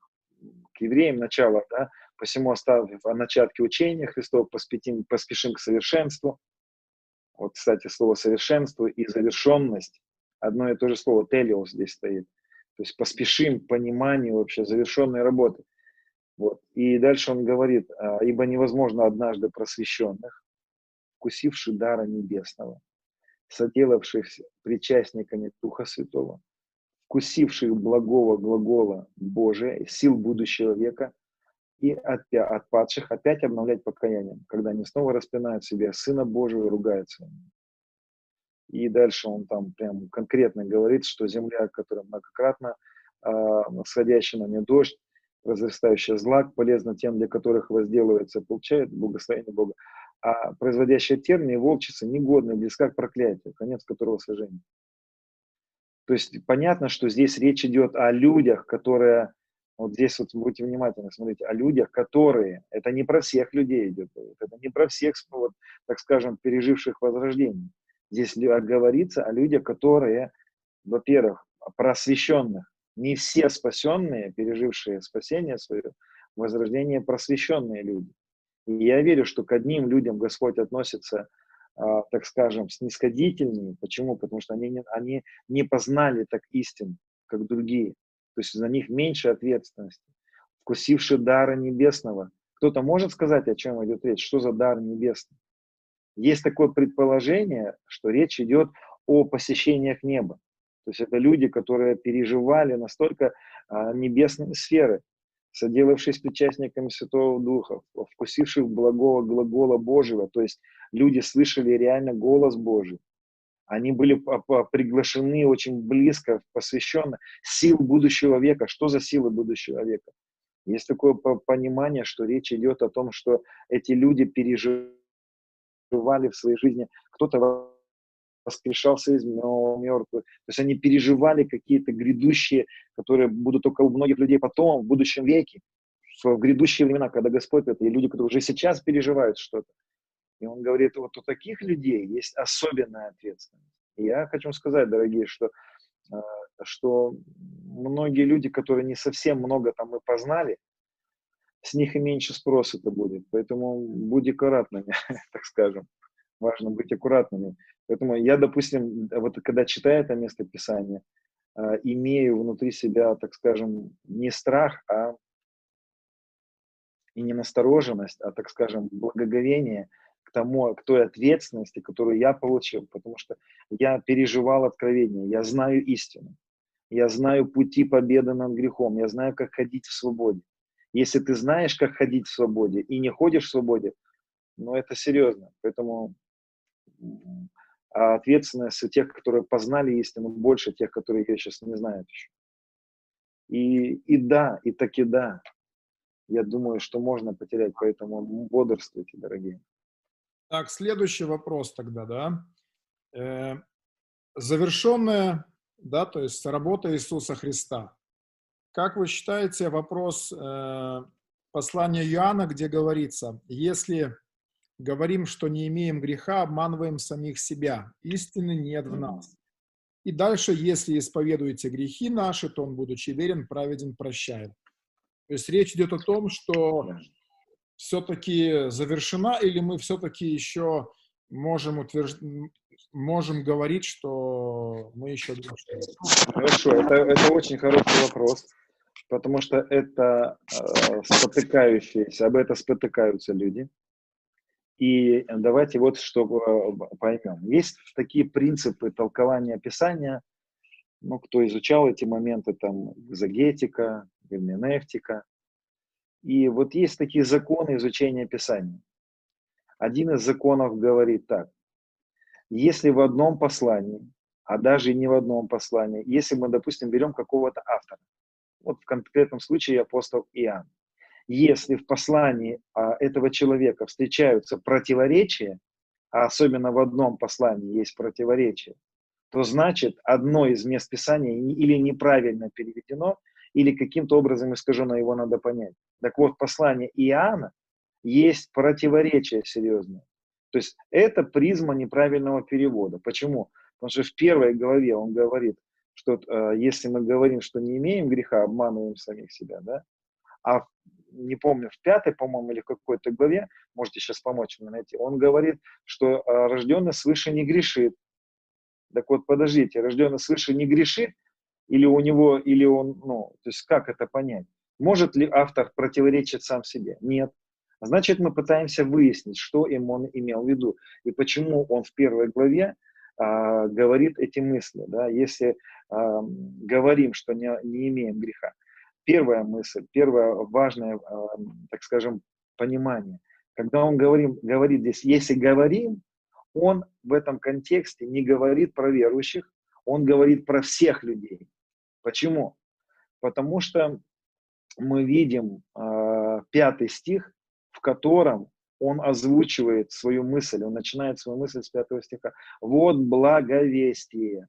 [SPEAKER 1] к евреям, начало, да, посему оставив о начатке учения Христова, поспешим, поспешим к совершенству. Вот, кстати, слово совершенство и завершенность, одно и то же слово, телиос здесь стоит. То есть поспешим к пониманию вообще завершенной работы. Вот. И дальше он говорит, а, ибо невозможно однажды просвещенных, вкусивших дара небесного, соделавшихся причастниками Духа Святого, вкусивших благого глагола Божия, сил будущего века, и отпя- отпадших опять обновлять покаянием, когда они снова распинают себя Сына Божьего ругаются. И дальше он там прям конкретно говорит, что земля, которая многократно э, сходящий на нее дождь, разрастающая злак, полезна тем, для которых возделывается, получает благословение Бога. А производящая тернии, волчица, негодная, близка к проклятию, конец которого сожжение. То есть понятно, что здесь речь идет о людях, которые, вот здесь вот будьте внимательны, смотрите, о людях, которые, это не про всех людей идет, это не про всех, вот, так скажем, переживших возрождение. Здесь говорится о людях, которые, во-первых, просвещенных. Не все спасенные, пережившие спасение свое, возрождение просвещенные люди. И я верю, что к одним людям Господь относится, а, так скажем, снисходительнее. Почему? Потому что они не, они не познали так истин, как другие. То есть за них меньше ответственности. Вкусивший дара небесного. Кто-то может сказать, о чем идет речь? Что за дар небесный? Есть такое предположение, что речь идет о посещениях неба. То есть это люди, которые переживали настолько а, небесные сферы, соделавшись причастниками Святого Духа, вкусивших благого глагола Божьего, то есть люди слышали реально голос Божий. Они были приглашены очень близко, посвященно сил будущего века. Что за силы будущего века? Есть такое по- понимание, что речь идет о том, что эти люди переживали в своей жизни, кто-то воскрешался из мертвых. То есть они переживали какие-то грядущие, которые будут только у многих людей потом, в будущем веке, в грядущие времена, когда Господь это, и люди, которые уже сейчас переживают что-то. И он говорит, вот у таких людей есть особенная ответственность. И я хочу сказать, дорогие, что, э, что многие люди, которые не совсем много там и познали, с них и меньше спрос это будет. Поэтому будь аккуратными, так скажем. Важно быть аккуратными. Поэтому я, допустим, вот когда читаю это место Писания, э, имею внутри себя, так скажем, не страх, а и не настороженность, а, так скажем, благоговение к тому, к той ответственности, которую я получил, потому что я переживал откровение, я знаю истину, я знаю пути победы над грехом, я знаю, как ходить в свободе. Если ты знаешь, как ходить в свободе и не ходишь в свободе, ну это серьезно. Поэтому а ответственность тех, которые познали истину, больше тех, которые ее сейчас не знают еще. И, и да, и таки да, я думаю, что можно потерять, поэтому бодрствуйте, дорогие.
[SPEAKER 2] Так, следующий вопрос тогда, да. Э, завершенная, да, то есть работа Иисуса Христа. Как вы считаете, вопрос э, послания Иоанна, где говорится, если говорим, что не имеем греха, обманываем самих себя, истины нет в нас. И дальше, если исповедуете грехи наши, то Он, будучи верен, праведен, прощает. То есть речь идет о том, что все-таки завершена или мы все-таки еще можем утверждать, можем говорить, что мы еще
[SPEAKER 1] Хорошо, это, это очень хороший вопрос, потому что это э, спотыкающиеся, об это спотыкаются люди. И давайте вот что э, поймем. Есть такие принципы толкования Писания, ну, кто изучал эти моменты, там, экзогетика, герменевтика. И вот есть такие законы изучения Писания. Один из законов говорит так. Если в одном послании, а даже не в одном послании, если мы, допустим, берем какого-то автора, вот в конкретном случае апостол Иоанн, если в послании а, этого человека встречаются противоречия, а особенно в одном послании есть противоречия, то значит одно из мест Писания или неправильно переведено, или каким-то образом искажено, его надо понять. Так вот, послание Иоанна есть противоречие серьезное. То есть это призма неправильного перевода. Почему? Потому что в первой главе он говорит, что э, если мы говорим, что не имеем греха, обманываем самих себя, да? А не помню, в пятой, по-моему, или в какой-то главе, можете сейчас помочь мне найти, он говорит, что э, рожденный свыше не грешит. Так вот, подождите, рожденный свыше не грешит, или у него, или он, ну, то есть как это понять? Может ли автор противоречить сам себе? Нет. Значит, мы пытаемся выяснить, что им он имел в виду и почему он в первой главе а, говорит эти мысли. Да? Если а, говорим, что не, не имеем греха. Первая мысль, первое важное, а, так скажем, понимание. Когда он говорим, говорит здесь, если говорим, он в этом контексте не говорит про верующих, он говорит про всех людей. Почему? Потому что мы видим э, пятый стих, в котором он озвучивает свою мысль, он начинает свою мысль с пятого стиха. Вот благовестие,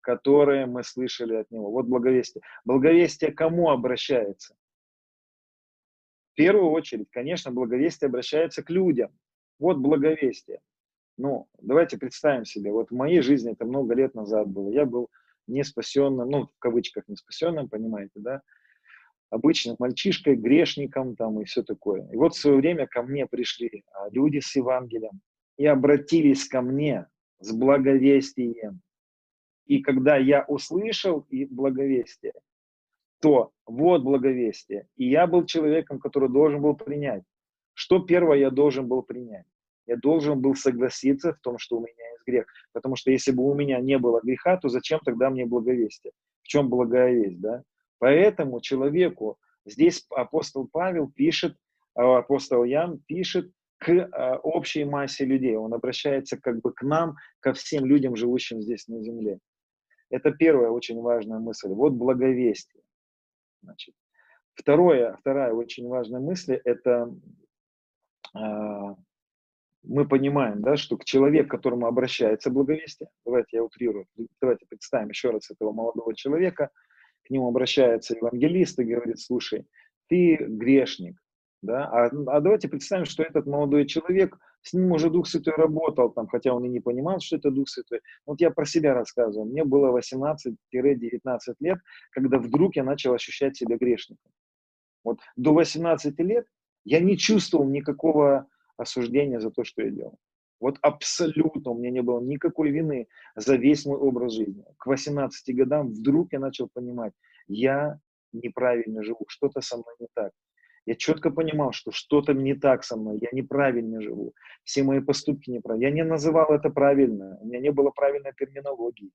[SPEAKER 1] которое мы слышали от него. Вот благовестие. Благовестие кому обращается? В первую очередь, конечно, благовестие обращается к людям. Вот благовестие. Ну, давайте представим себе, вот в моей жизни это много лет назад было. Я был не спасенным, ну, в кавычках не спасенным, понимаете, да, обычным мальчишкой, грешником там и все такое. И вот в свое время ко мне пришли а, люди с Евангелием и обратились ко мне с благовестием. И когда я услышал и благовестие, то вот благовестие. И я был человеком, который должен был принять. Что первое я должен был принять? Я должен был согласиться в том, что у меня есть грех. Потому что если бы у меня не было греха, то зачем тогда мне благовестие? В чем благая весть, да? Поэтому человеку, здесь апостол Павел пишет, а, апостол Ян пишет к а, общей массе людей. Он обращается как бы к нам, ко всем людям, живущим здесь на земле. Это первая очень важная мысль. Вот благовестие. Значит, второе, вторая очень важная мысль – это э, мы понимаем, да, что человек, к которому обращается благовестие, давайте я утрирую, давайте представим еще раз этого молодого человека – к нему обращается евангелист и говорит, слушай, ты грешник, да, а, а давайте представим, что этот молодой человек, с ним уже Дух Святой работал, там, хотя он и не понимал, что это Дух Святой. Вот я про себя рассказываю. Мне было 18-19 лет, когда вдруг я начал ощущать себя грешником. Вот до 18 лет я не чувствовал никакого осуждения за то, что я делал. Вот абсолютно у меня не было никакой вины за весь мой образ жизни. К 18 годам вдруг я начал понимать, я неправильно живу, что-то со мной не так. Я четко понимал, что что-то не так со мной, я неправильно живу, все мои поступки неправильные. Я не называл это правильно, у меня не было правильной терминологии.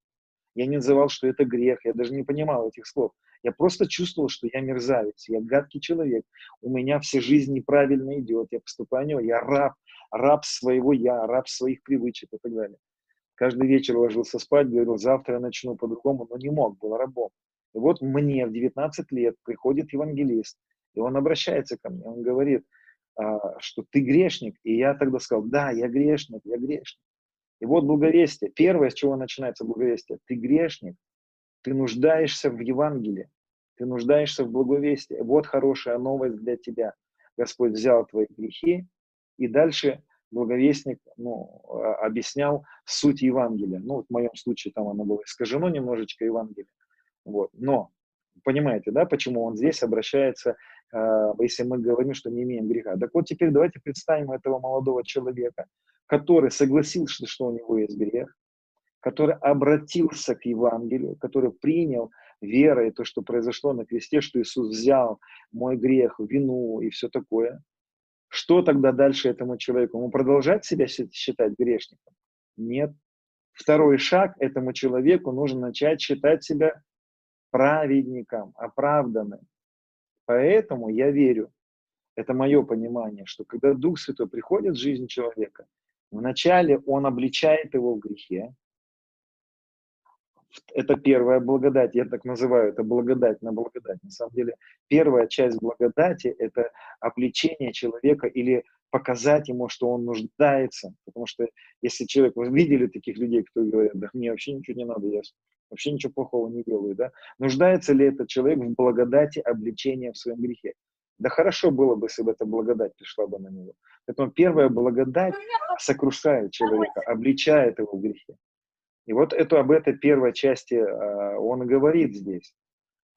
[SPEAKER 1] Я не называл, что это грех, я даже не понимал этих слов. Я просто чувствовал, что я мерзавец, я гадкий человек, у меня вся жизнь неправильно идет, я поступаю, я раб, раб своего я, раб своих привычек и так далее. Каждый вечер ложился спать, говорил, завтра я начну по-другому, но не мог, был рабом. И вот мне в 19 лет приходит евангелист, и он обращается ко мне, он говорит, а, что ты грешник. И я тогда сказал, да, я грешник, я грешник. И вот благовестие. Первое, с чего начинается благовестие. Ты грешник, ты нуждаешься в Евангелии, ты нуждаешься в благовестии. Вот хорошая новость для тебя. Господь взял твои грехи, и дальше благовестник ну, а, объяснял суть Евангелия. Ну, в моем случае там оно было искажено немножечко Евангелие. Вот. Но понимаете, да, почему он здесь обращается, э, если мы говорим, что не имеем греха. Так вот теперь давайте представим этого молодого человека, который согласился, что у него есть грех, который обратился к Евангелию, который принял верой то, что произошло на кресте, что Иисус взял мой грех, вину и все такое, что тогда дальше этому человеку? Ему продолжать себя считать грешником? Нет. Второй шаг этому человеку нужно начать считать себя праведником, оправданным. Поэтому я верю, это мое понимание, что когда Дух Святой приходит в жизнь человека, вначале он обличает его в грехе, это первая благодать, я так называю, это благодать на благодать. На самом деле, первая часть благодати – это обличение человека или показать ему, что он нуждается. Потому что если человек, вы видели таких людей, кто говорят, да мне вообще ничего не надо, я вообще ничего плохого не делаю, да? Нуждается ли этот человек в благодати обличения в своем грехе? Да хорошо было бы, если бы эта благодать пришла бы на него. Поэтому первая благодать сокрушает человека, обличает его в грехе. И вот это, об этой первой части э, он говорит здесь.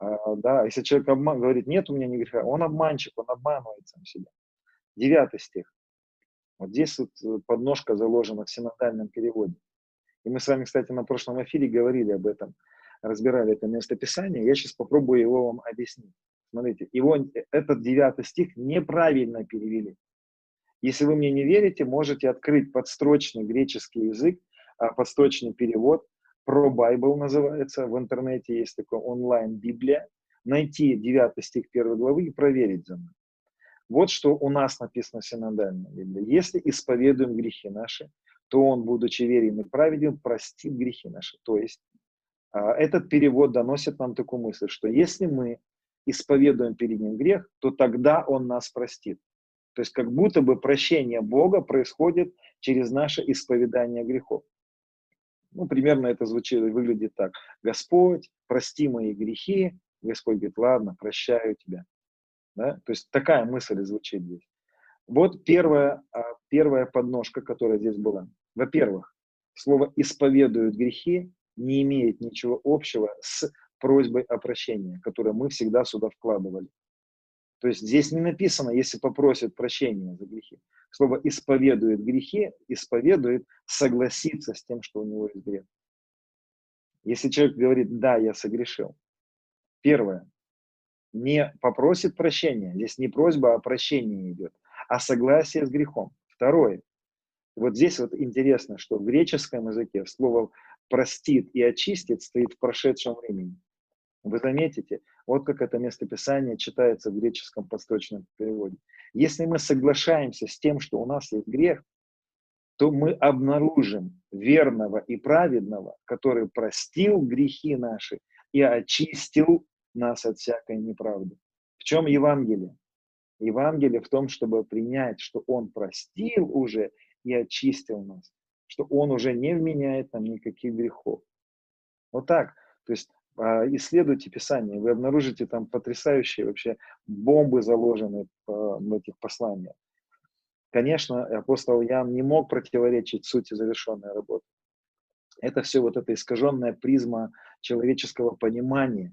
[SPEAKER 1] Э, да, если человек обман, говорит, нет у меня ни греха, он обманщик, он обманывает сам себя. Девятый стих. Вот здесь вот э, подножка заложена в синодальном переводе. И мы с вами, кстати, на прошлом эфире говорили об этом, разбирали это местописание. Я сейчас попробую его вам объяснить. Смотрите, его, этот девятый стих неправильно перевели. Если вы мне не верите, можете открыть подстрочный греческий язык а, подсточный перевод, про Bible называется, в интернете есть такой онлайн-библия, найти 9 стих 1 главы и проверить за мной. Вот что у нас написано в синодальной Библии. Если исповедуем грехи наши, то Он, будучи верен и праведен, простит грехи наши. То есть а, этот перевод доносит нам такую мысль, что если мы исповедуем перед Ним грех, то тогда Он нас простит. То есть как будто бы прощение Бога происходит через наше исповедание грехов. Ну, примерно это звучит, выглядит так. Господь, прости мои грехи. Господь говорит, ладно, прощаю тебя. Да? То есть такая мысль звучит здесь. Вот первая, а, первая подножка, которая здесь была. Во-первых, слово «исповедуют грехи» не имеет ничего общего с просьбой о прощении, которую мы всегда сюда вкладывали. То есть здесь не написано, если попросят прощения за грехи. Слово «исповедует грехи» исповедует согласиться с тем, что у него есть грех. Если человек говорит «да, я согрешил», первое, не попросит прощения, здесь не просьба о прощении идет, а согласие с грехом. Второе, вот здесь вот интересно, что в греческом языке слово «простит» и «очистит» стоит в прошедшем времени. Вы заметите, вот как это местописание читается в греческом подсточном переводе. Если мы соглашаемся с тем, что у нас есть грех, то мы обнаружим верного и праведного, который простил грехи наши и очистил нас от всякой неправды. В чем Евангелие? Евангелие в том, чтобы принять, что Он простил уже и очистил нас, что Он уже не вменяет нам никаких грехов. Вот так. То есть исследуйте Писание, вы обнаружите там потрясающие вообще бомбы заложены в этих посланиях. Конечно, апостол Ян не мог противоречить сути завершенной работы. Это все вот эта искаженная призма человеческого понимания,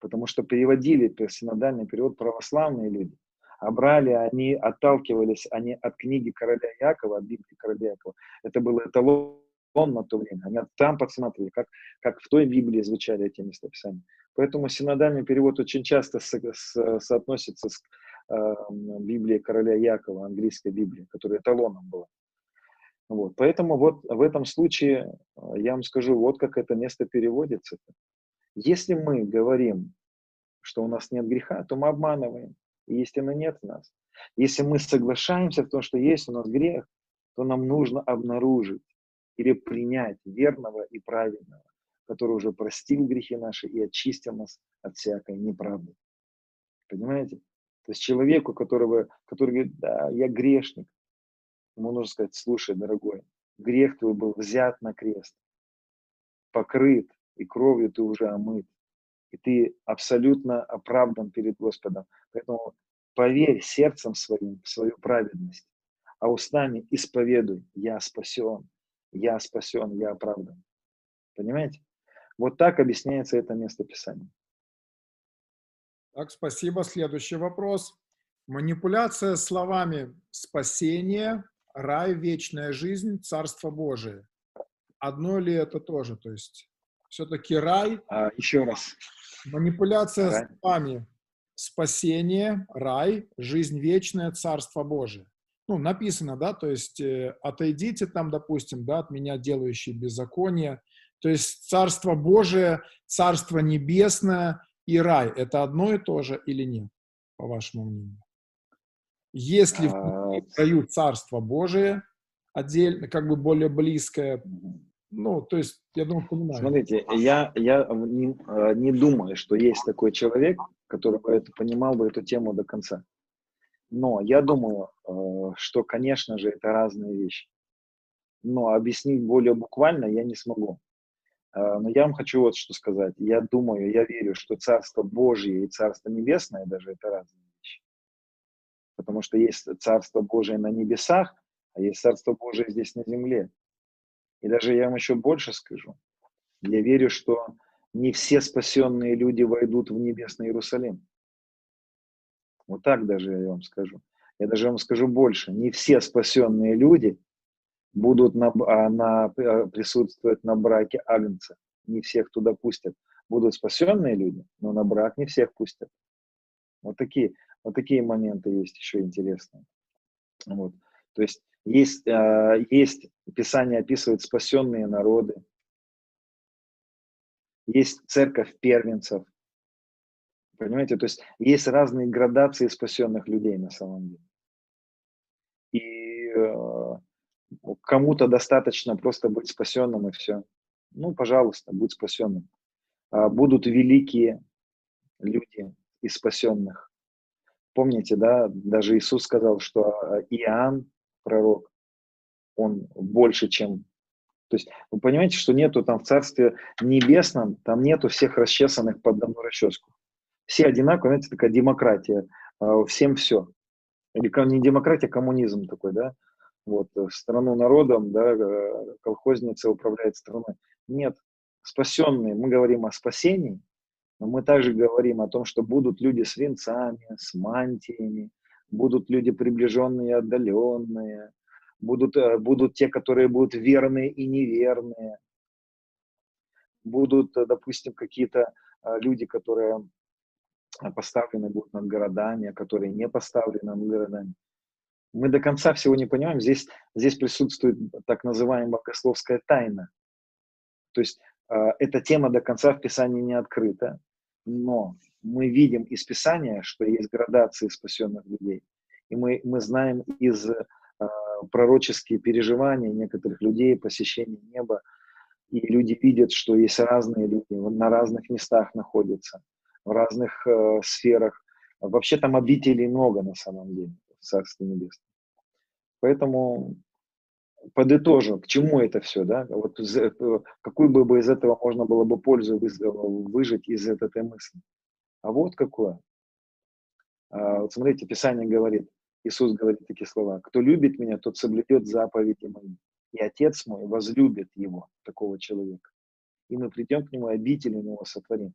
[SPEAKER 1] потому что переводили синодальный перевод православные люди, а брали они, отталкивались они от книги короля Якова, от Библии короля Якова. Это было эталон он на то время. Они там посмотрели, как, как в той Библии звучали эти местописания. Поэтому синодальный перевод очень часто со, с, соотносится с э, Библией короля Якова, английской Библии, которая эталоном была. Вот. Поэтому вот в этом случае э, я вам скажу, вот как это место переводится. Если мы говорим, что у нас нет греха, то мы обманываем, и истины нет в нас. Если мы соглашаемся в том, что есть у нас грех, то нам нужно обнаружить, или принять верного и праведного, который уже простил грехи наши и очистил нас от всякой неправды. Понимаете? То есть человеку, которого, который говорит, да, я грешник, ему нужно сказать, слушай, дорогой, грех твой был взят на крест, покрыт, и кровью ты уже омыт, и ты абсолютно оправдан перед Господом. Поэтому поверь сердцем своим в свою праведность, а устами исповедуй, я спасен, я спасен, я оправдан. Понимаете? Вот так объясняется это место Писания.
[SPEAKER 2] Так, спасибо. Следующий вопрос. Манипуляция словами «спасение», «рай», «вечная жизнь», «царство Божие». одно ли это тоже? То есть все-таки рай...
[SPEAKER 1] А, еще раз.
[SPEAKER 2] Манипуляция рай. с вами. Спасение, рай, жизнь вечная, Царство Божие. Ну, написано, да, то есть э, отойдите там, допустим, да, от меня делающие беззаконие. То есть Царство Божие, Царство Небесное и рай – это одно и то же или нет, по вашему мнению? Если в а, раю Царство Божие отдельно, как бы более близкое, ну, то есть, я думаю, понимаю.
[SPEAKER 1] Смотрите, я, я не, а, не думаю, что есть такой человек, который бы это понимал бы эту тему до конца. Но я думаю, а, что, конечно же, это разные вещи. Но объяснить более буквально я не смогу. А, но я вам хочу вот что сказать. Я думаю, я верю, что Царство Божье и Царство Небесное даже это разные вещи. Потому что есть Царство Божие на небесах, а есть Царство Божие здесь на земле. И даже я вам еще больше скажу. Я верю, что не все спасенные люди войдут в небесный Иерусалим. Вот так даже я вам скажу. Я даже вам скажу больше. Не все спасенные люди будут на, а, на, а, присутствовать на браке Агнца. Не всех туда пустят. Будут спасенные люди, но на брак не всех пустят. Вот такие, вот такие моменты есть еще интересные. Вот. То есть есть, э, есть Писание описывает спасенные народы, есть церковь первенцев. Понимаете, то есть есть разные градации спасенных людей на самом деле. И э, кому-то достаточно просто быть спасенным и все. Ну, пожалуйста, будь спасенным. А будут великие люди из спасенных. Помните, да, даже Иисус сказал, что э, Иоанн пророк, он больше, чем... То есть вы понимаете, что нету там в Царстве Небесном, там нету всех расчесанных под одну расческу. Все одинаковые, знаете, такая демократия, а, всем все. Или не демократия, а коммунизм такой, да? Вот, э, страну народом, да, э, колхозница управляет страной. Нет, спасенные, мы говорим о спасении, но мы также говорим о том, что будут люди с венцами, с мантиями, будут люди приближенные и отдаленные, будут, э, будут те, которые будут верные и неверные, будут, допустим, какие-то люди, которые поставлены будут над городами, а которые не поставлены над городами. Мы до конца всего не понимаем. Здесь, здесь присутствует так называемая богословская тайна. То есть эта тема до конца в Писании не открыта, но мы видим из Писания, что есть градации спасенных людей. И мы, мы знаем из э, пророческие переживания некоторых людей, посещение неба, и люди видят, что есть разные люди, на разных местах находятся, в разных э, сферах. Вообще там обителей много на самом деле в Царстве Небесном. Поэтому подытожу, к чему это все, да? Вот э, какую бы из этого можно было бы пользу выжить из этой мысли? А вот какое. А, вот смотрите, Писание говорит, Иисус говорит такие слова, кто любит меня, тот соблюдет заповеди мои. И Отец мой возлюбит его, такого человека. И мы придем к нему, обитель у него сотворим.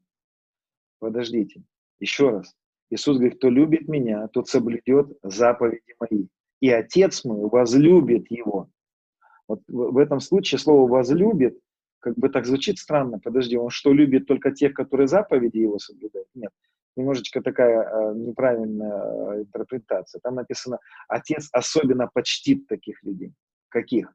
[SPEAKER 1] Подождите, еще раз. Иисус говорит, кто любит меня, тот соблюдет заповеди мои. И Отец мой возлюбит его. Вот в этом случае слово «возлюбит» как бы так звучит странно. Подожди, он что, любит только тех, которые заповеди его соблюдают? Нет. Немножечко такая э, неправильная э, интерпретация. Там написано, отец особенно почтит таких людей. Каких?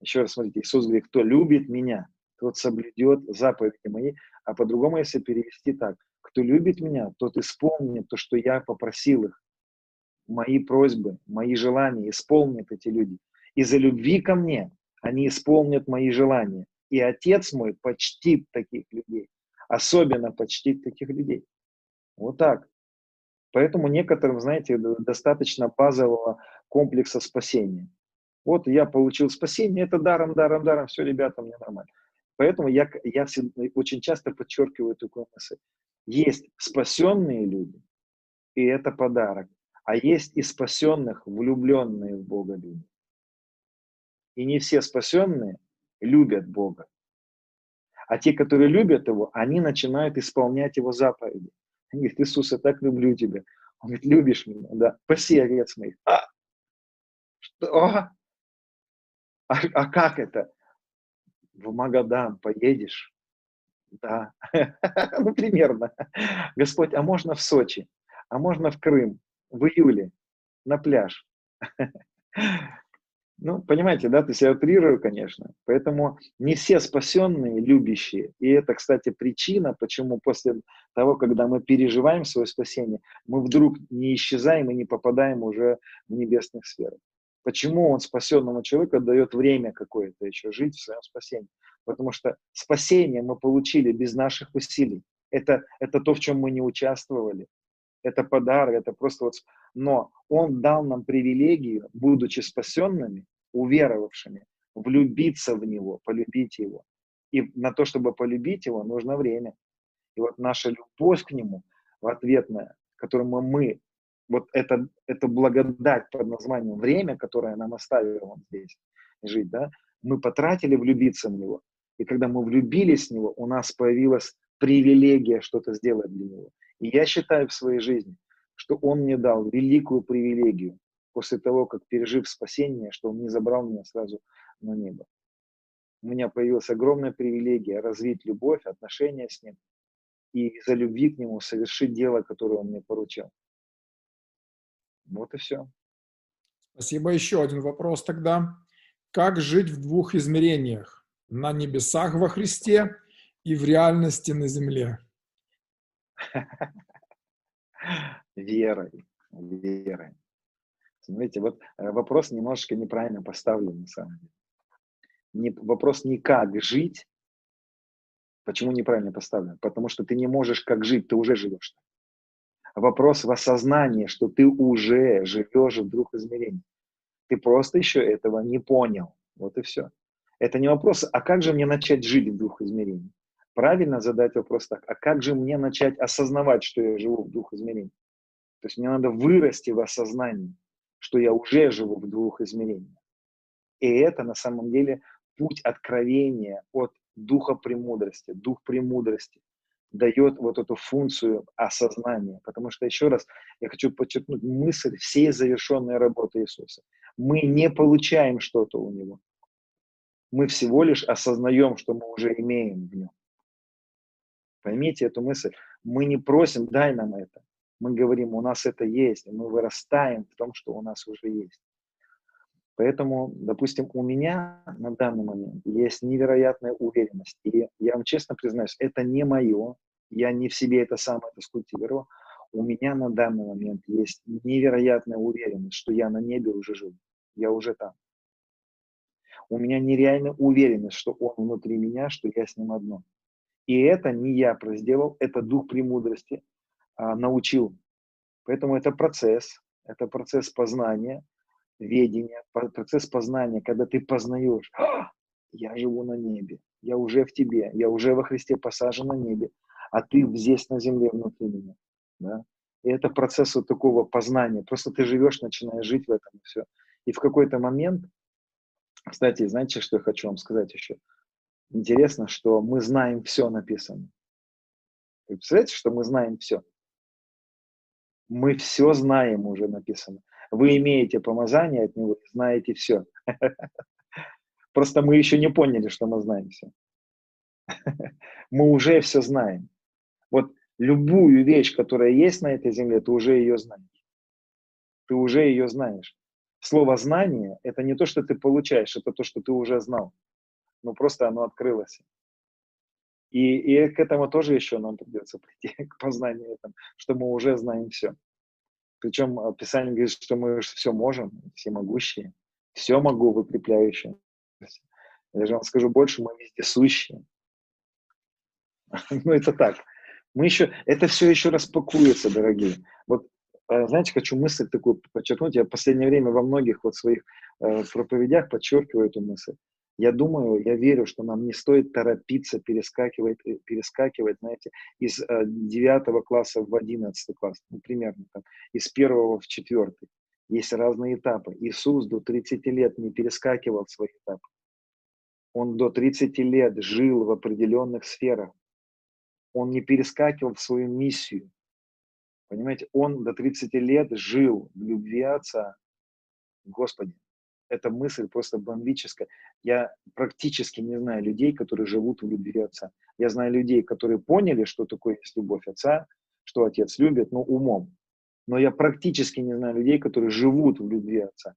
[SPEAKER 1] Еще раз смотрите, Иисус говорит, кто любит меня, тот соблюдет заповеди мои. А по-другому, если перевести так, кто любит меня, тот исполнит то, что я попросил их. Мои просьбы, мои желания исполнят эти люди. Из-за любви ко мне они исполнят мои желания. И Отец мой почтит таких людей, особенно почтит таких людей. Вот так. Поэтому некоторым, знаете, достаточно базового комплекса спасения. Вот я получил спасение, это даром, даром, даром, все, ребята, мне нормально. Поэтому я, я очень часто подчеркиваю такую мысль. Есть спасенные люди, и это подарок. А есть и спасенных, влюбленные в Бога люди. И не все спасенные любят Бога. А те, которые любят Его, они начинают исполнять Его заповеди. Они говорят, Иисус, я так люблю Тебя. Он говорит, любишь меня? Да. Паси овец моих. А, что? А, а как это? В Магадан поедешь? Да, ну примерно. Господь, а можно в Сочи? А можно в Крым? В июле? На пляж? Ну, понимаете, да, то есть я утрирую, конечно. Поэтому не все спасенные, любящие. И это, кстати, причина, почему после того, когда мы переживаем свое спасение, мы вдруг не исчезаем и не попадаем уже в небесных сферы. Почему он спасенному человеку дает время какое-то еще жить в своем спасении? Потому что спасение мы получили без наших усилий. Это, это то, в чем мы не участвовали. Это подарок, это просто вот... Но он дал нам привилегию, будучи спасенными, уверовавшими, влюбиться в него, полюбить его. И на то, чтобы полюбить его, нужно время. И вот наша любовь к нему в ответная, которую мы вот это, это благодать под названием время, которое нам оставил он здесь жить, да, мы потратили влюбиться в него. И когда мы влюбились в него, у нас появилась привилегия что-то сделать для него. И я считаю в своей жизни, что он мне дал великую привилегию после того, как пережив спасение, что он не забрал меня сразу на небо. У меня появилась огромная привилегия развить любовь, отношения с ним и из-за любви к нему совершить дело, которое он мне поручил. Вот и все.
[SPEAKER 2] Спасибо. Еще один вопрос тогда. Как жить в двух измерениях? На небесах во Христе и в реальности на земле?
[SPEAKER 1] Верой. Верой. Смотрите, вот э, вопрос немножечко неправильно поставлен на самом деле. Не, вопрос не как жить. Почему неправильно поставлен? Потому что ты не можешь как жить, ты уже живешь вопрос в осознании, что ты уже живешь в двух измерениях. Ты просто еще этого не понял. Вот и все. Это не вопрос, а как же мне начать жить в двух измерениях? Правильно задать вопрос так, а как же мне начать осознавать, что я живу в двух измерениях? То есть мне надо вырасти в осознании, что я уже живу в двух измерениях. И это на самом деле путь откровения от духа премудрости, дух премудрости – дает вот эту функцию осознания. Потому что, еще раз, я хочу подчеркнуть мысль всей завершенной работы Иисуса. Мы не получаем что-то у Него. Мы всего лишь осознаем, что мы уже имеем в Нем. Поймите эту мысль. Мы не просим, дай нам это. Мы говорим, у нас это есть, и мы вырастаем в том, что у нас уже есть. Поэтому, допустим, у меня на данный момент есть невероятная уверенность. И я вам честно признаюсь, это не мое, я не в себе это сам это скультивировал. У меня на данный момент есть невероятная уверенность, что я на небе уже живу. Я уже там. У меня нереальная уверенность, что он внутри меня, что я с ним одно. И это не я произвел, это дух премудрости а, научил. Поэтому это процесс, это процесс познания, ведения, процесс познания, когда ты познаешь, «А, я живу на небе, я уже в тебе, я уже во Христе посажен на небе, а ты здесь на земле внутри меня. Да? И это процесс вот такого познания. Просто ты живешь, начинаешь жить в этом все. И в какой-то момент, кстати, знаете, что я хочу вам сказать еще? Интересно, что мы знаем все написано. Вы представляете, что мы знаем все? Мы все знаем уже написано. Вы имеете помазание от него, знаете все. Просто мы еще не поняли, что мы знаем все. Мы уже все знаем. Вот любую вещь, которая есть на этой земле, ты уже ее знаешь. Ты уже ее знаешь. Слово знание – это не то, что ты получаешь, это то, что ты уже знал. Ну, просто оно открылось. И, и к этому тоже еще нам придется прийти, к познанию этому, что мы уже знаем все. Причем Писание говорит, что мы все можем, все могущие, все могу, выкрепляющие. Я же вам скажу больше, мы везде сущие. Ну, это так. Мы еще, это все еще распакуется, дорогие. Вот, а, знаете, хочу мысль такую подчеркнуть. Я в последнее время во многих вот своих э, проповедях подчеркиваю эту мысль. Я думаю, я верю, что нам не стоит торопиться перескакивать, э, перескакивать знаете, из э, 9 класса в 11 класс, ну, примерно там, из первого в четвертый. Есть разные этапы. Иисус до 30 лет не перескакивал свои этапы. Он до 30 лет жил в определенных сферах. Он не перескакивал в свою миссию. Понимаете, он до 30 лет жил в любви Отца. Господи, эта мысль просто бомбическая. Я практически не знаю людей, которые живут в любви отца. Я знаю людей, которые поняли, что такое есть любовь отца, что отец любит, но умом. Но я практически не знаю людей, которые живут в любви отца.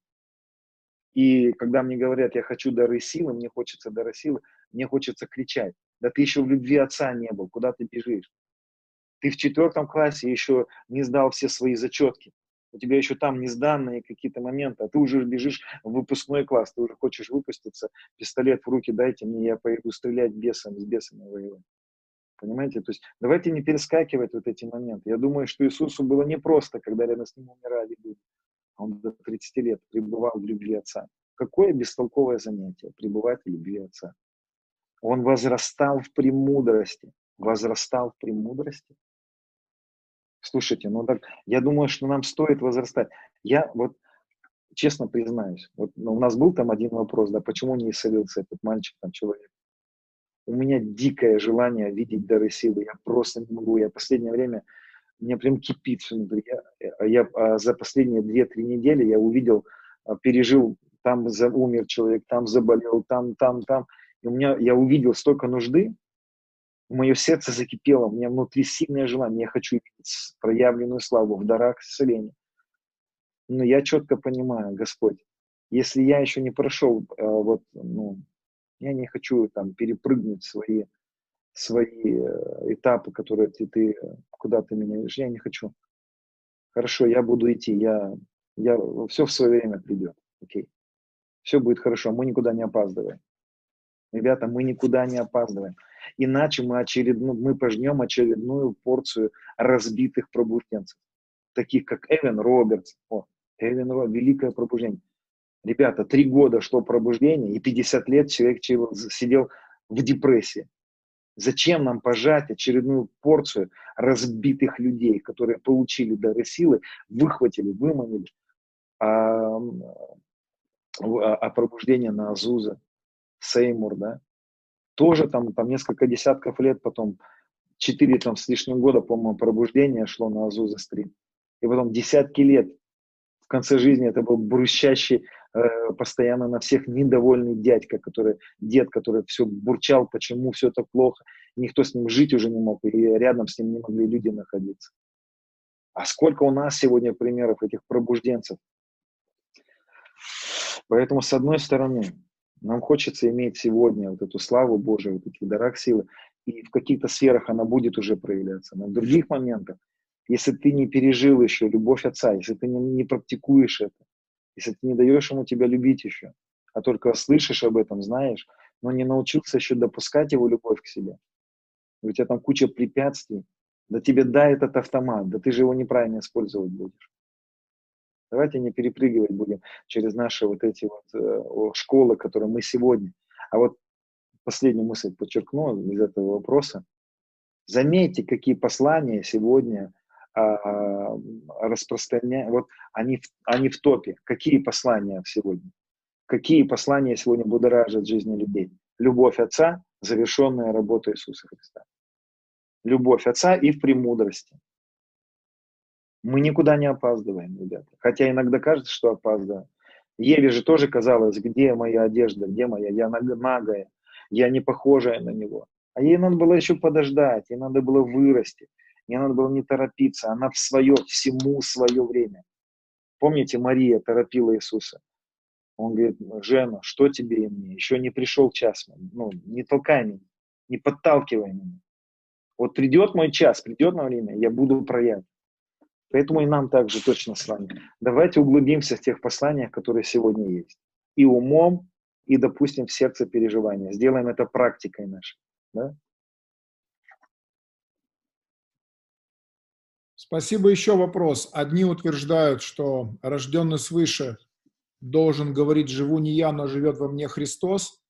[SPEAKER 1] И когда мне говорят, я хочу дары силы, мне хочется дары силы, мне хочется кричать. Да ты еще в любви отца не был, куда ты бежишь? Ты в четвертом классе еще не сдал все свои зачетки. У тебя еще там не сданные какие-то моменты, а ты уже бежишь в выпускной класс, ты уже хочешь выпуститься, пистолет в руки дайте мне, я пойду стрелять бесом, с бесами воевать. Понимаете? То есть давайте не перескакивать вот эти моменты. Я думаю, что Иисусу было непросто, когда рядом с ним умирали люди. Он до 30 лет пребывал в любви Отца. Какое бестолковое занятие пребывать в любви Отца. Он возрастал в премудрости. Возрастал в премудрости. Слушайте, ну так, я думаю, что нам стоит возрастать. Я вот честно признаюсь, вот ну, у нас был там один вопрос, да, почему не исцелился этот мальчик, там, человек. У меня дикое желание видеть дары силы. Я просто не могу. Я в последнее время, мне прям кипит внутри. Я, я а, за последние 2-3 недели я увидел, а, пережил, там за, умер человек, там заболел, там, там, там. И у меня, я увидел столько нужды, мое сердце закипело, у меня внутри сильное желание, я хочу проявленную славу в дарах исцеления. Но я четко понимаю, Господь, если я еще не прошел э, вот, ну, я не хочу там перепрыгнуть свои, свои э, этапы, которые ты, ты куда ты меня ведешь. Я не хочу. Хорошо, я буду идти. Я, я, все в свое время придет. Окей. Все будет хорошо. Мы никуда не опаздываем. Ребята, мы никуда не опаздываем. Иначе мы, очередну, мы пожнем очередную порцию разбитых пробужденцев. Таких как Эвен Робертс. О, Эвен Робертс, великое пробуждение. Ребята, три года шло пробуждение, и 50 лет человек сидел в депрессии. Зачем нам пожать очередную порцию разбитых людей, которые получили дары силы, выхватили, выманили, а, а, а пробуждение на Азуза, Сеймур, да, тоже там, там несколько десятков лет потом, четыре там с лишним года, по-моему, пробуждение шло на Азуза стрим. И потом десятки лет в конце жизни это был брущащий Э, постоянно на всех недовольный дядька, который, дед, который все бурчал, почему все так плохо, никто с ним жить уже не мог, и рядом с ним не могли люди находиться. А сколько у нас сегодня примеров этих пробужденцев? Поэтому, с одной стороны, нам хочется иметь сегодня вот эту славу Божию, вот эти дарах силы, и в каких-то сферах она будет уже проявляться. Но в других моментах, если ты не пережил еще любовь Отца, если ты не, не практикуешь это, если ты не даешь ему тебя любить еще, а только слышишь об этом, знаешь, но не научился еще допускать его любовь к себе. У тебя там куча препятствий. Да тебе дай этот автомат, да ты же его неправильно использовать будешь. Давайте не перепрыгивать будем через наши вот эти вот э, школы, которые мы сегодня. А вот последнюю мысль подчеркну из этого вопроса. Заметьте, какие послания сегодня а, распространяют, вот они, они в топе. Какие послания сегодня? Какие послания сегодня будоражат жизни людей? Любовь Отца, завершенная работа Иисуса Христа. Любовь Отца и в премудрости. Мы никуда не опаздываем, ребята. Хотя иногда кажется, что опаздываем. Еве же тоже казалось, где моя одежда, где моя, я нагая, я не похожая на него. А ей надо было еще подождать, ей надо было вырасти. Мне надо было не торопиться, она в свое, всему свое время. Помните, Мария торопила Иисуса. Он говорит, Жена, что тебе и мне? Еще не пришел час. Ну, не толкай меня, не подталкивай меня. Вот придет мой час, придет на время, я буду проявлять. Поэтому и нам также точно с вами. Давайте углубимся в тех посланиях, которые сегодня есть. И умом, и, допустим, в сердце переживания. Сделаем это практикой нашей. Да?
[SPEAKER 2] Спасибо. Еще вопрос. Одни утверждают, что рожденный свыше должен говорить «живу не я, но живет во мне Христос».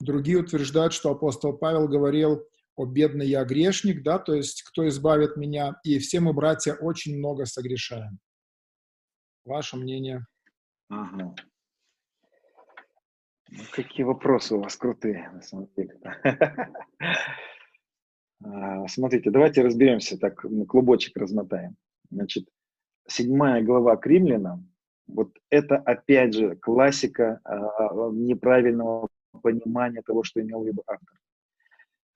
[SPEAKER 2] Другие утверждают, что апостол Павел говорил «о бедный я грешник», да, то есть «кто избавит меня?» И все мы, братья, очень много согрешаем. Ваше мнение?
[SPEAKER 1] Ага. Ну, какие вопросы у вас крутые, на самом деле. А, смотрите, давайте разберемся, так клубочек размотаем. Значит, седьмая глава к римлянам, Вот это, опять же, классика а, неправильного понимания того, что имел в виду автор.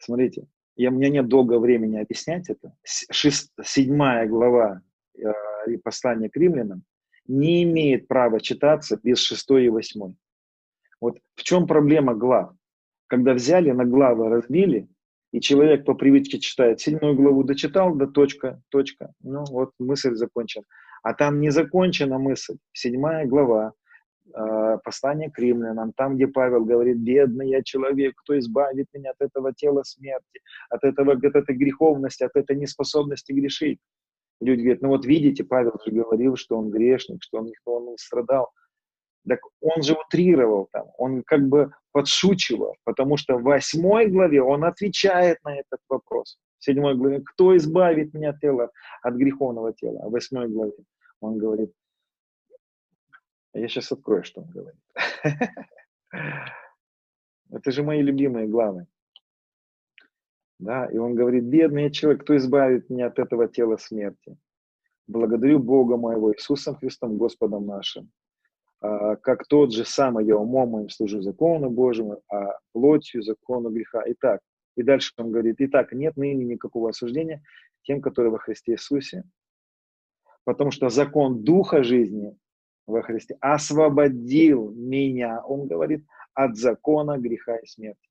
[SPEAKER 1] Смотрите, я, у меня нет долго времени объяснять это. Шест, седьмая глава э, послания к римлянам не имеет права читаться без шестой и восьмой. Вот в чем проблема глав? Когда взяли на главы, разбили, и человек по привычке читает седьмую главу, дочитал до точка, точка, ну вот мысль закончена. А там не закончена мысль. Седьмая глава, послание к римлянам, там, где Павел говорит, бедный я человек, кто избавит меня от этого тела смерти, от, этого, от этой греховности, от этой неспособности грешить. Люди говорят, ну вот видите, Павел же говорил, что он грешник, что он, никто он страдал. Так он же утрировал там, он как бы подшучивал, потому что в восьмой главе он отвечает на этот вопрос. В седьмой главе, кто избавит меня от тела, от греховного тела? А в восьмой главе он говорит, я сейчас открою, что он говорит. Это же мои любимые главы. Да, и он говорит, бедный человек, кто избавит меня от этого тела смерти? Благодарю Бога моего Иисусом Христом, Господом нашим, а, как тот же самый я умом моим служу закону Божьему, а плотью закону греха. Итак, и дальше он говорит, итак, нет ныне никакого осуждения тем, которые во Христе Иисусе, потому что закон Духа жизни во Христе освободил меня, он говорит, от закона греха и смерти.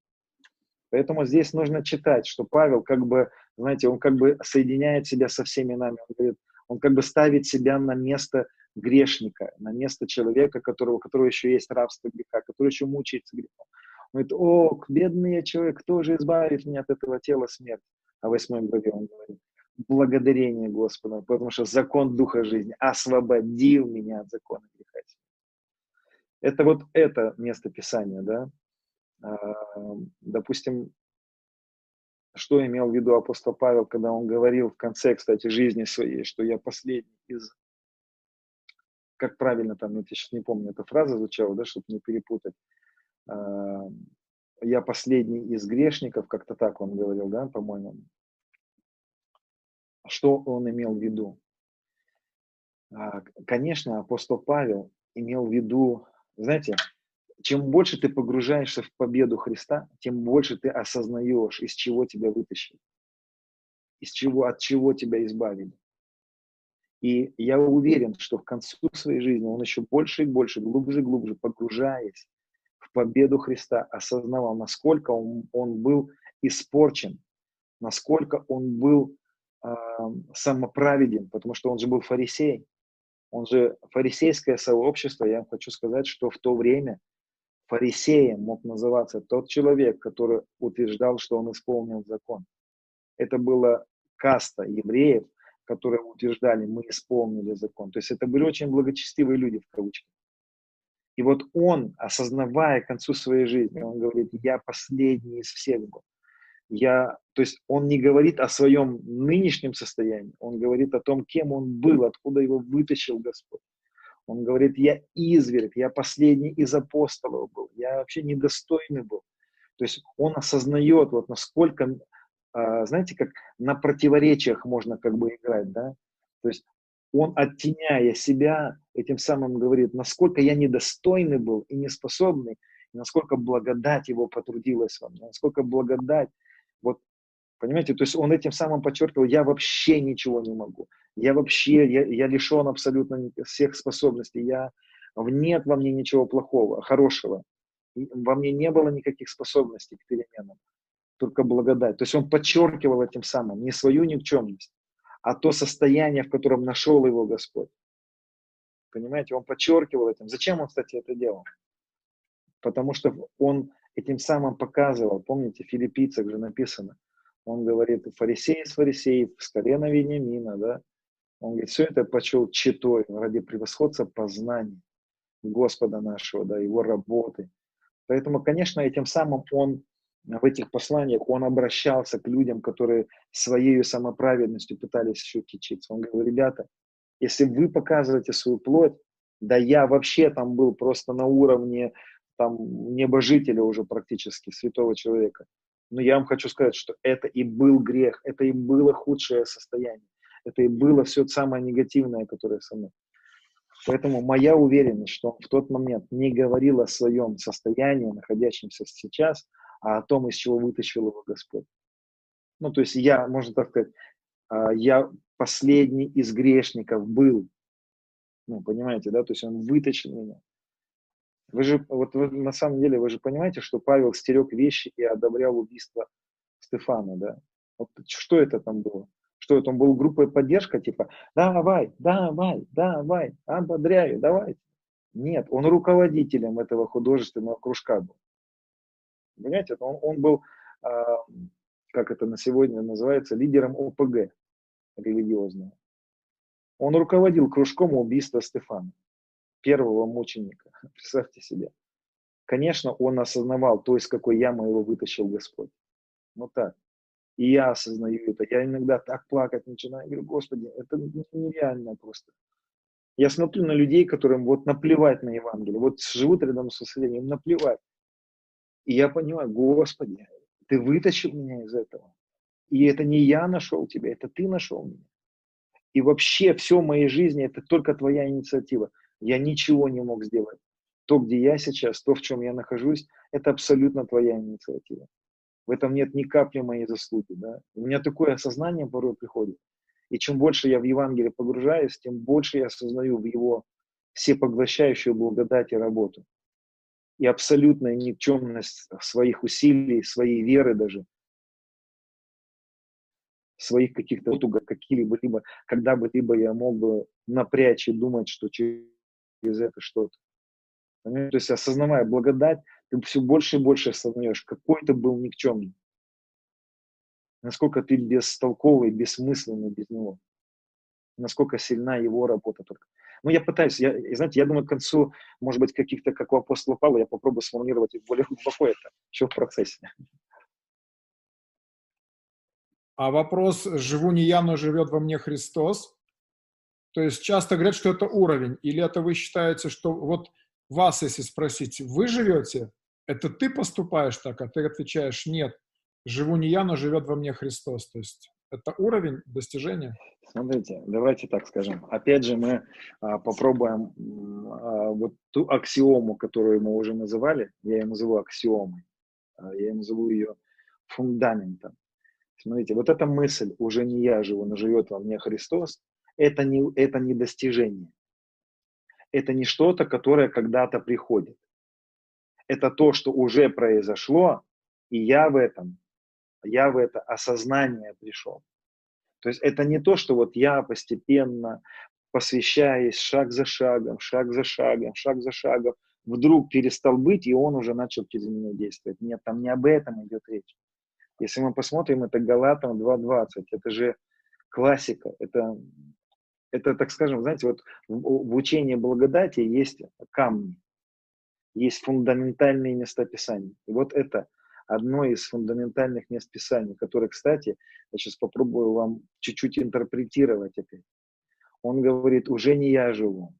[SPEAKER 1] Поэтому здесь нужно читать, что Павел как бы, знаете, он как бы соединяет себя со всеми нами. Он говорит, он как бы ставит себя на место грешника, на место человека, которого, у которого еще есть рабство греха, который еще мучается грехом. Он говорит, о, бедный я человек, кто же избавит меня от этого тела смерти? А в восьмой главе он говорит, благодарение Господу, потому что закон Духа жизни освободил меня от закона греха. Это вот это место Писания, да? А, допустим, что имел в виду апостол Павел, когда он говорил в конце, кстати, жизни своей, что я последний из... Как правильно там, я сейчас не помню, эта фраза звучала, да, чтобы не перепутать. А, я последний из грешников, как-то так он говорил, да, по-моему. Что он имел в виду? А, конечно, апостол Павел имел в виду, знаете, чем больше ты погружаешься в победу Христа, тем больше ты осознаешь, из чего тебя вытащили, из чего, от чего тебя избавили. И я уверен, что в концу своей жизни он еще больше и больше, глубже и глубже, погружаясь в победу Христа, осознавал, насколько он, он был испорчен, насколько он был самоправеден, потому что он же был фарисей. Он же фарисейское сообщество, я хочу сказать, что в то время фарисеем мог называться тот человек, который утверждал, что он исполнил закон. Это была каста евреев, которые утверждали, мы исполнили закон. То есть это были очень благочестивые люди, в кавычках. И вот он, осознавая к концу своей жизни, он говорит, я последний из всех был. Я, то есть он не говорит о своем нынешнем состоянии, он говорит о том, кем он был, откуда его вытащил Господь. Он говорит, я изверг, я последний из апостолов был, я вообще недостойный был. То есть он осознает, вот насколько, а, знаете, как на противоречиях можно как бы играть, да? То есть он, оттеняя себя, этим самым говорит, насколько я недостойный был и неспособный, насколько благодать его потрудилась во мне, насколько благодать, вот, понимаете, то есть он этим самым подчеркивал, я вообще ничего не могу, я вообще, я, я лишен абсолютно всех способностей, я, нет во мне ничего плохого, хорошего, во мне не было никаких способностей к переменам, только благодать. То есть он подчеркивал этим самым не свою никчемность, а то состояние, в котором нашел его Господь. Понимаете, он подчеркивал этим. Зачем он, кстати, это делал? Потому что он этим самым показывал, помните, в филиппийцах же написано, он говорит, фарисей из фарисеев, с колена Вениамина, да, он говорит, все это почел читой ради превосходства познания Господа нашего, да, его работы. Поэтому, конечно, этим самым он в этих посланиях он обращался к людям, которые своей самоправедностью пытались еще кичиться. Он говорил, ребята, если вы показываете свою плоть, да я вообще там был просто на уровне там небожителя уже практически, святого человека. Но я вам хочу сказать, что это и был грех, это и было худшее состояние. Это и было все самое негативное, которое со мной. Поэтому моя уверенность, что он в тот момент не говорил о своем состоянии, находящемся сейчас, а о том, из чего вытащил его Господь. Ну, то есть я, можно так сказать, а, я последний из грешников был. Ну, понимаете, да? То есть он вытащил меня. Вы же, вот вы, на самом деле, вы же понимаете, что Павел стерег вещи и одобрял убийство Стефана, да? Вот что это там было? Что это, он был группой поддержка, типа, давай, давай, давай, ободряю, давай. Нет, он руководителем этого художественного кружка был. Понимаете, он, он был, э, как это на сегодня называется, лидером ОПГ религиозного. Он руководил кружком убийства Стефана, первого мученика. Представьте себе. Конечно, он осознавал то, из какой ямы его вытащил Господь. Вот так. И я осознаю это. Я иногда так плакать начинаю. Говорю, Господи, это нереально просто. Я смотрю на людей, которым вот наплевать на Евангелие. Вот живут рядом с соседями, им наплевать. И я понимаю, Господи, Ты вытащил меня из этого. И это не я нашел тебя, это Ты нашел меня. И вообще все в моей жизни это только Твоя инициатива. Я ничего не мог сделать. То, где я сейчас, то, в чем я нахожусь, это абсолютно Твоя инициатива. В этом нет ни капли моей заслуги. Да? У меня такое осознание порой приходит. И чем больше я в Евангелие погружаюсь, тем больше я осознаю в его всепоглощающую благодать и работу. И абсолютная никчемность своих усилий, своей веры даже, своих каких-то какие-либо, либо, когда бы либо я мог бы напрячь и думать, что через это что-то. То есть осознавая благодать, ты все больше и больше осознаешь, какой ты был никчемный. Насколько ты бестолковый, бессмысленный без него. Насколько сильна его работа только. Ну, я пытаюсь, я, знаете, я думаю, к концу, может быть, каких-то, как у апостола Павла, я попробую сформулировать более глубоко это, еще в процессе.
[SPEAKER 2] А вопрос «живу не я, но живет во мне Христос», то есть часто говорят, что это уровень, или это вы считаете, что вот вас, если спросить, вы живете, это ты поступаешь так, а ты отвечаешь, нет, живу не я, но живет во мне Христос. То есть это уровень достижения?
[SPEAKER 1] Смотрите, давайте так скажем. Опять же, мы а, попробуем а, вот ту аксиому, которую мы уже называли, я ее назову аксиомой, а, я назову ее фундаментом. Смотрите, вот эта мысль, уже не я живу, но живет во мне Христос, это не, это не достижение. Это не что-то, которое когда-то приходит это то, что уже произошло, и я в этом, я в это осознание пришел. То есть это не то, что вот я постепенно, посвящаясь шаг за шагом, шаг за шагом, шаг за шагом, вдруг перестал быть, и он уже начал через меня действовать. Нет, там не об этом идет речь. Если мы посмотрим, это Галатам 2.20, это же классика, это, это, так скажем, знаете, вот в, учении благодати есть камни есть фундаментальные места Писания. И вот это одно из фундаментальных мест Писания, которое, кстати, я сейчас попробую вам чуть-чуть интерпретировать опять. Он говорит, уже не я живу.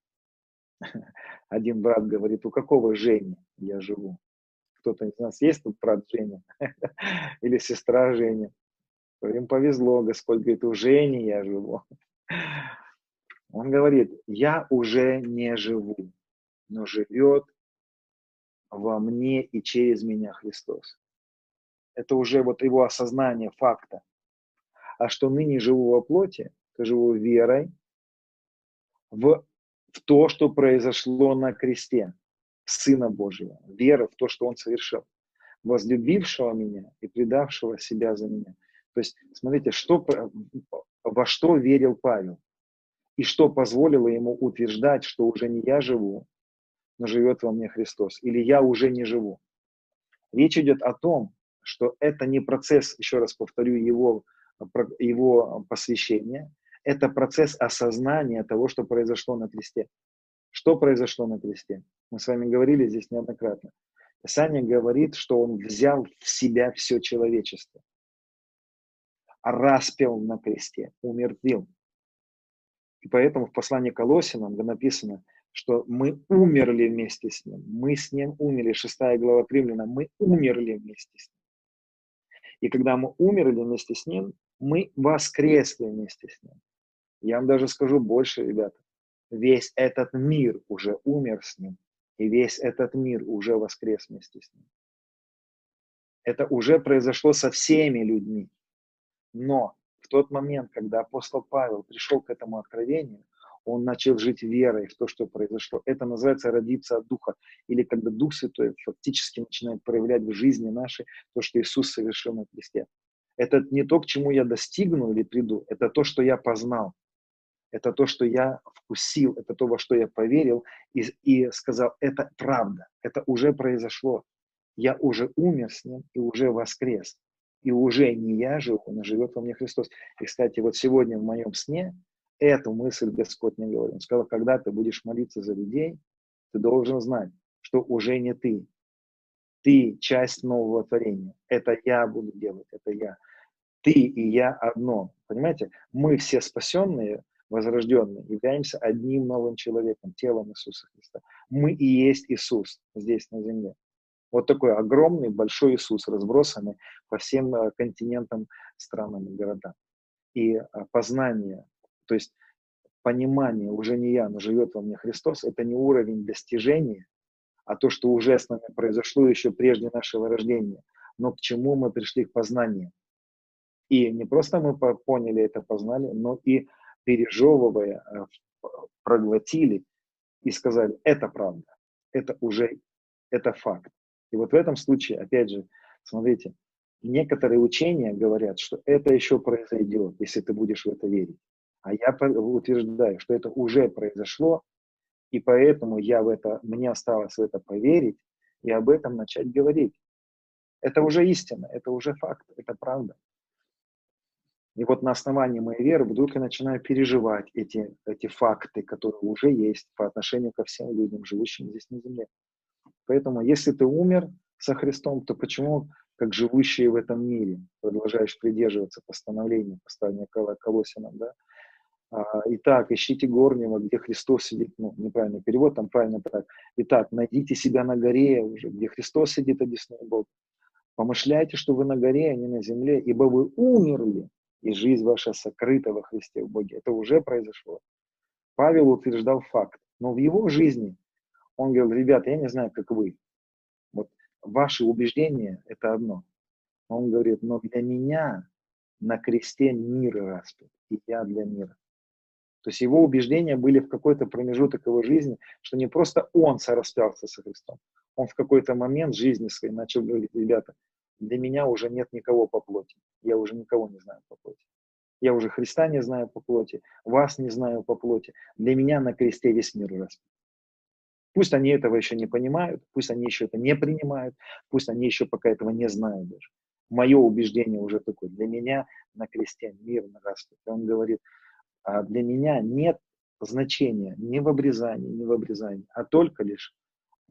[SPEAKER 1] Один брат говорит, у какого Жени я живу? Кто-то из нас есть тут брат Женя? Или сестра Женя? Им повезло, Господь говорит, у Жени я живу. Он говорит, я уже не живу, но живет во мне и через меня Христос. Это уже вот его осознание факта. А что ныне живу во плоти, то живу верой в, в то, что произошло на кресте Сына Божьего. Вера в то, что Он совершил. Возлюбившего меня и предавшего себя за меня. То есть, смотрите, что, во что верил Павел. И что позволило ему утверждать, что уже не я живу, но живет во мне Христос. Или я уже не живу. Речь идет о том, что это не процесс, еще раз повторю, его, его посвящения, это процесс осознания того, что произошло на кресте. Что произошло на кресте? Мы с вами говорили здесь неоднократно. Писание говорит, что он взял в себя все человечество, распел на кресте, умертвил. И поэтому в послании к Колосинам написано – что мы умерли вместе с Ним. Мы с Ним умерли. Шестая глава Римляна. Мы умерли вместе с Ним. И когда мы умерли вместе с Ним, мы воскресли вместе с Ним. Я вам даже скажу больше, ребята. весь этот мир уже умер с ним, и весь этот мир уже воскрес вместе с ним. Это уже произошло со всеми людьми. Но тот момент, когда апостол Павел пришел к этому откровению, он начал жить верой в то, что произошло. Это называется родиться от Духа. Или когда Дух Святой фактически начинает проявлять в жизни нашей то, что Иисус совершил на кресте. Это не то, к чему я достигну или приду, это то, что я познал. Это то, что я вкусил, это то, во что я поверил и, и сказал, это правда, это уже произошло. Я уже умер с ним и уже воскрес. И уже не я живу, но живет во мне Христос. И, кстати, вот сегодня в моем сне эту мысль Господь мне говорил. Он сказал, когда ты будешь молиться за людей, ты должен знать, что уже не ты. Ты часть нового творения. Это я буду делать, это я. Ты и я одно. Понимаете? Мы все спасенные, возрожденные, являемся одним новым человеком, телом Иисуса Христа. Мы и есть Иисус здесь на земле. Вот такой огромный, большой Иисус, разбросанный по всем э, континентам, странам и городам. И э, познание то есть понимание, уже не я, но живет во мне Христос, это не уровень достижения, а то, что уже с нами произошло еще прежде нашего рождения, но к чему мы пришли к познанию. И не просто мы поняли это, познали, но и пережевывая, э, проглотили и сказали, это правда, это уже, это факт. И вот в этом случае, опять же, смотрите, некоторые учения говорят, что это еще произойдет, если ты будешь в это верить. А я утверждаю, что это уже произошло, и поэтому я в это, мне осталось в это поверить и об этом начать говорить. Это уже истина, это уже факт, это правда. И вот на основании моей веры вдруг я начинаю переживать эти, эти факты, которые уже есть по отношению ко всем людям, живущим здесь на земле. Поэтому, если ты умер со Христом, то почему, как живущие в этом мире, продолжаешь придерживаться постановления, поставления Колосинам, да, а, итак, ищите горнего, где Христос сидит, ну, неправильный перевод, там правильно так. Итак, найдите себя на горе уже, где Христос сидит, одесную Бога. Помышляйте, что вы на горе, а не на земле, ибо вы умерли, и жизнь ваша сокрыта во Христе в Боге. Это уже произошло. Павел утверждал факт, но в его жизни он говорил, ребята, я не знаю, как вы. Вот ваши убеждения – это одно. Он говорит, но для меня на кресте мир распят, и я для мира. То есть его убеждения были в какой-то промежуток его жизни, что не просто он сораспялся со Христом, он в какой-то момент жизни своей начал говорить, ребята, для меня уже нет никого по плоти, я уже никого не знаю по плоти. Я уже Христа не знаю по плоти, вас не знаю по плоти. Для меня на кресте весь мир распят. Пусть они этого еще не понимают, пусть они еще это не принимают, пусть они еще пока этого не знают даже. Мое убеждение уже такое. Для меня на кресте мир. И он говорит, а для меня нет значения ни в обрезании, ни в обрезании, а только лишь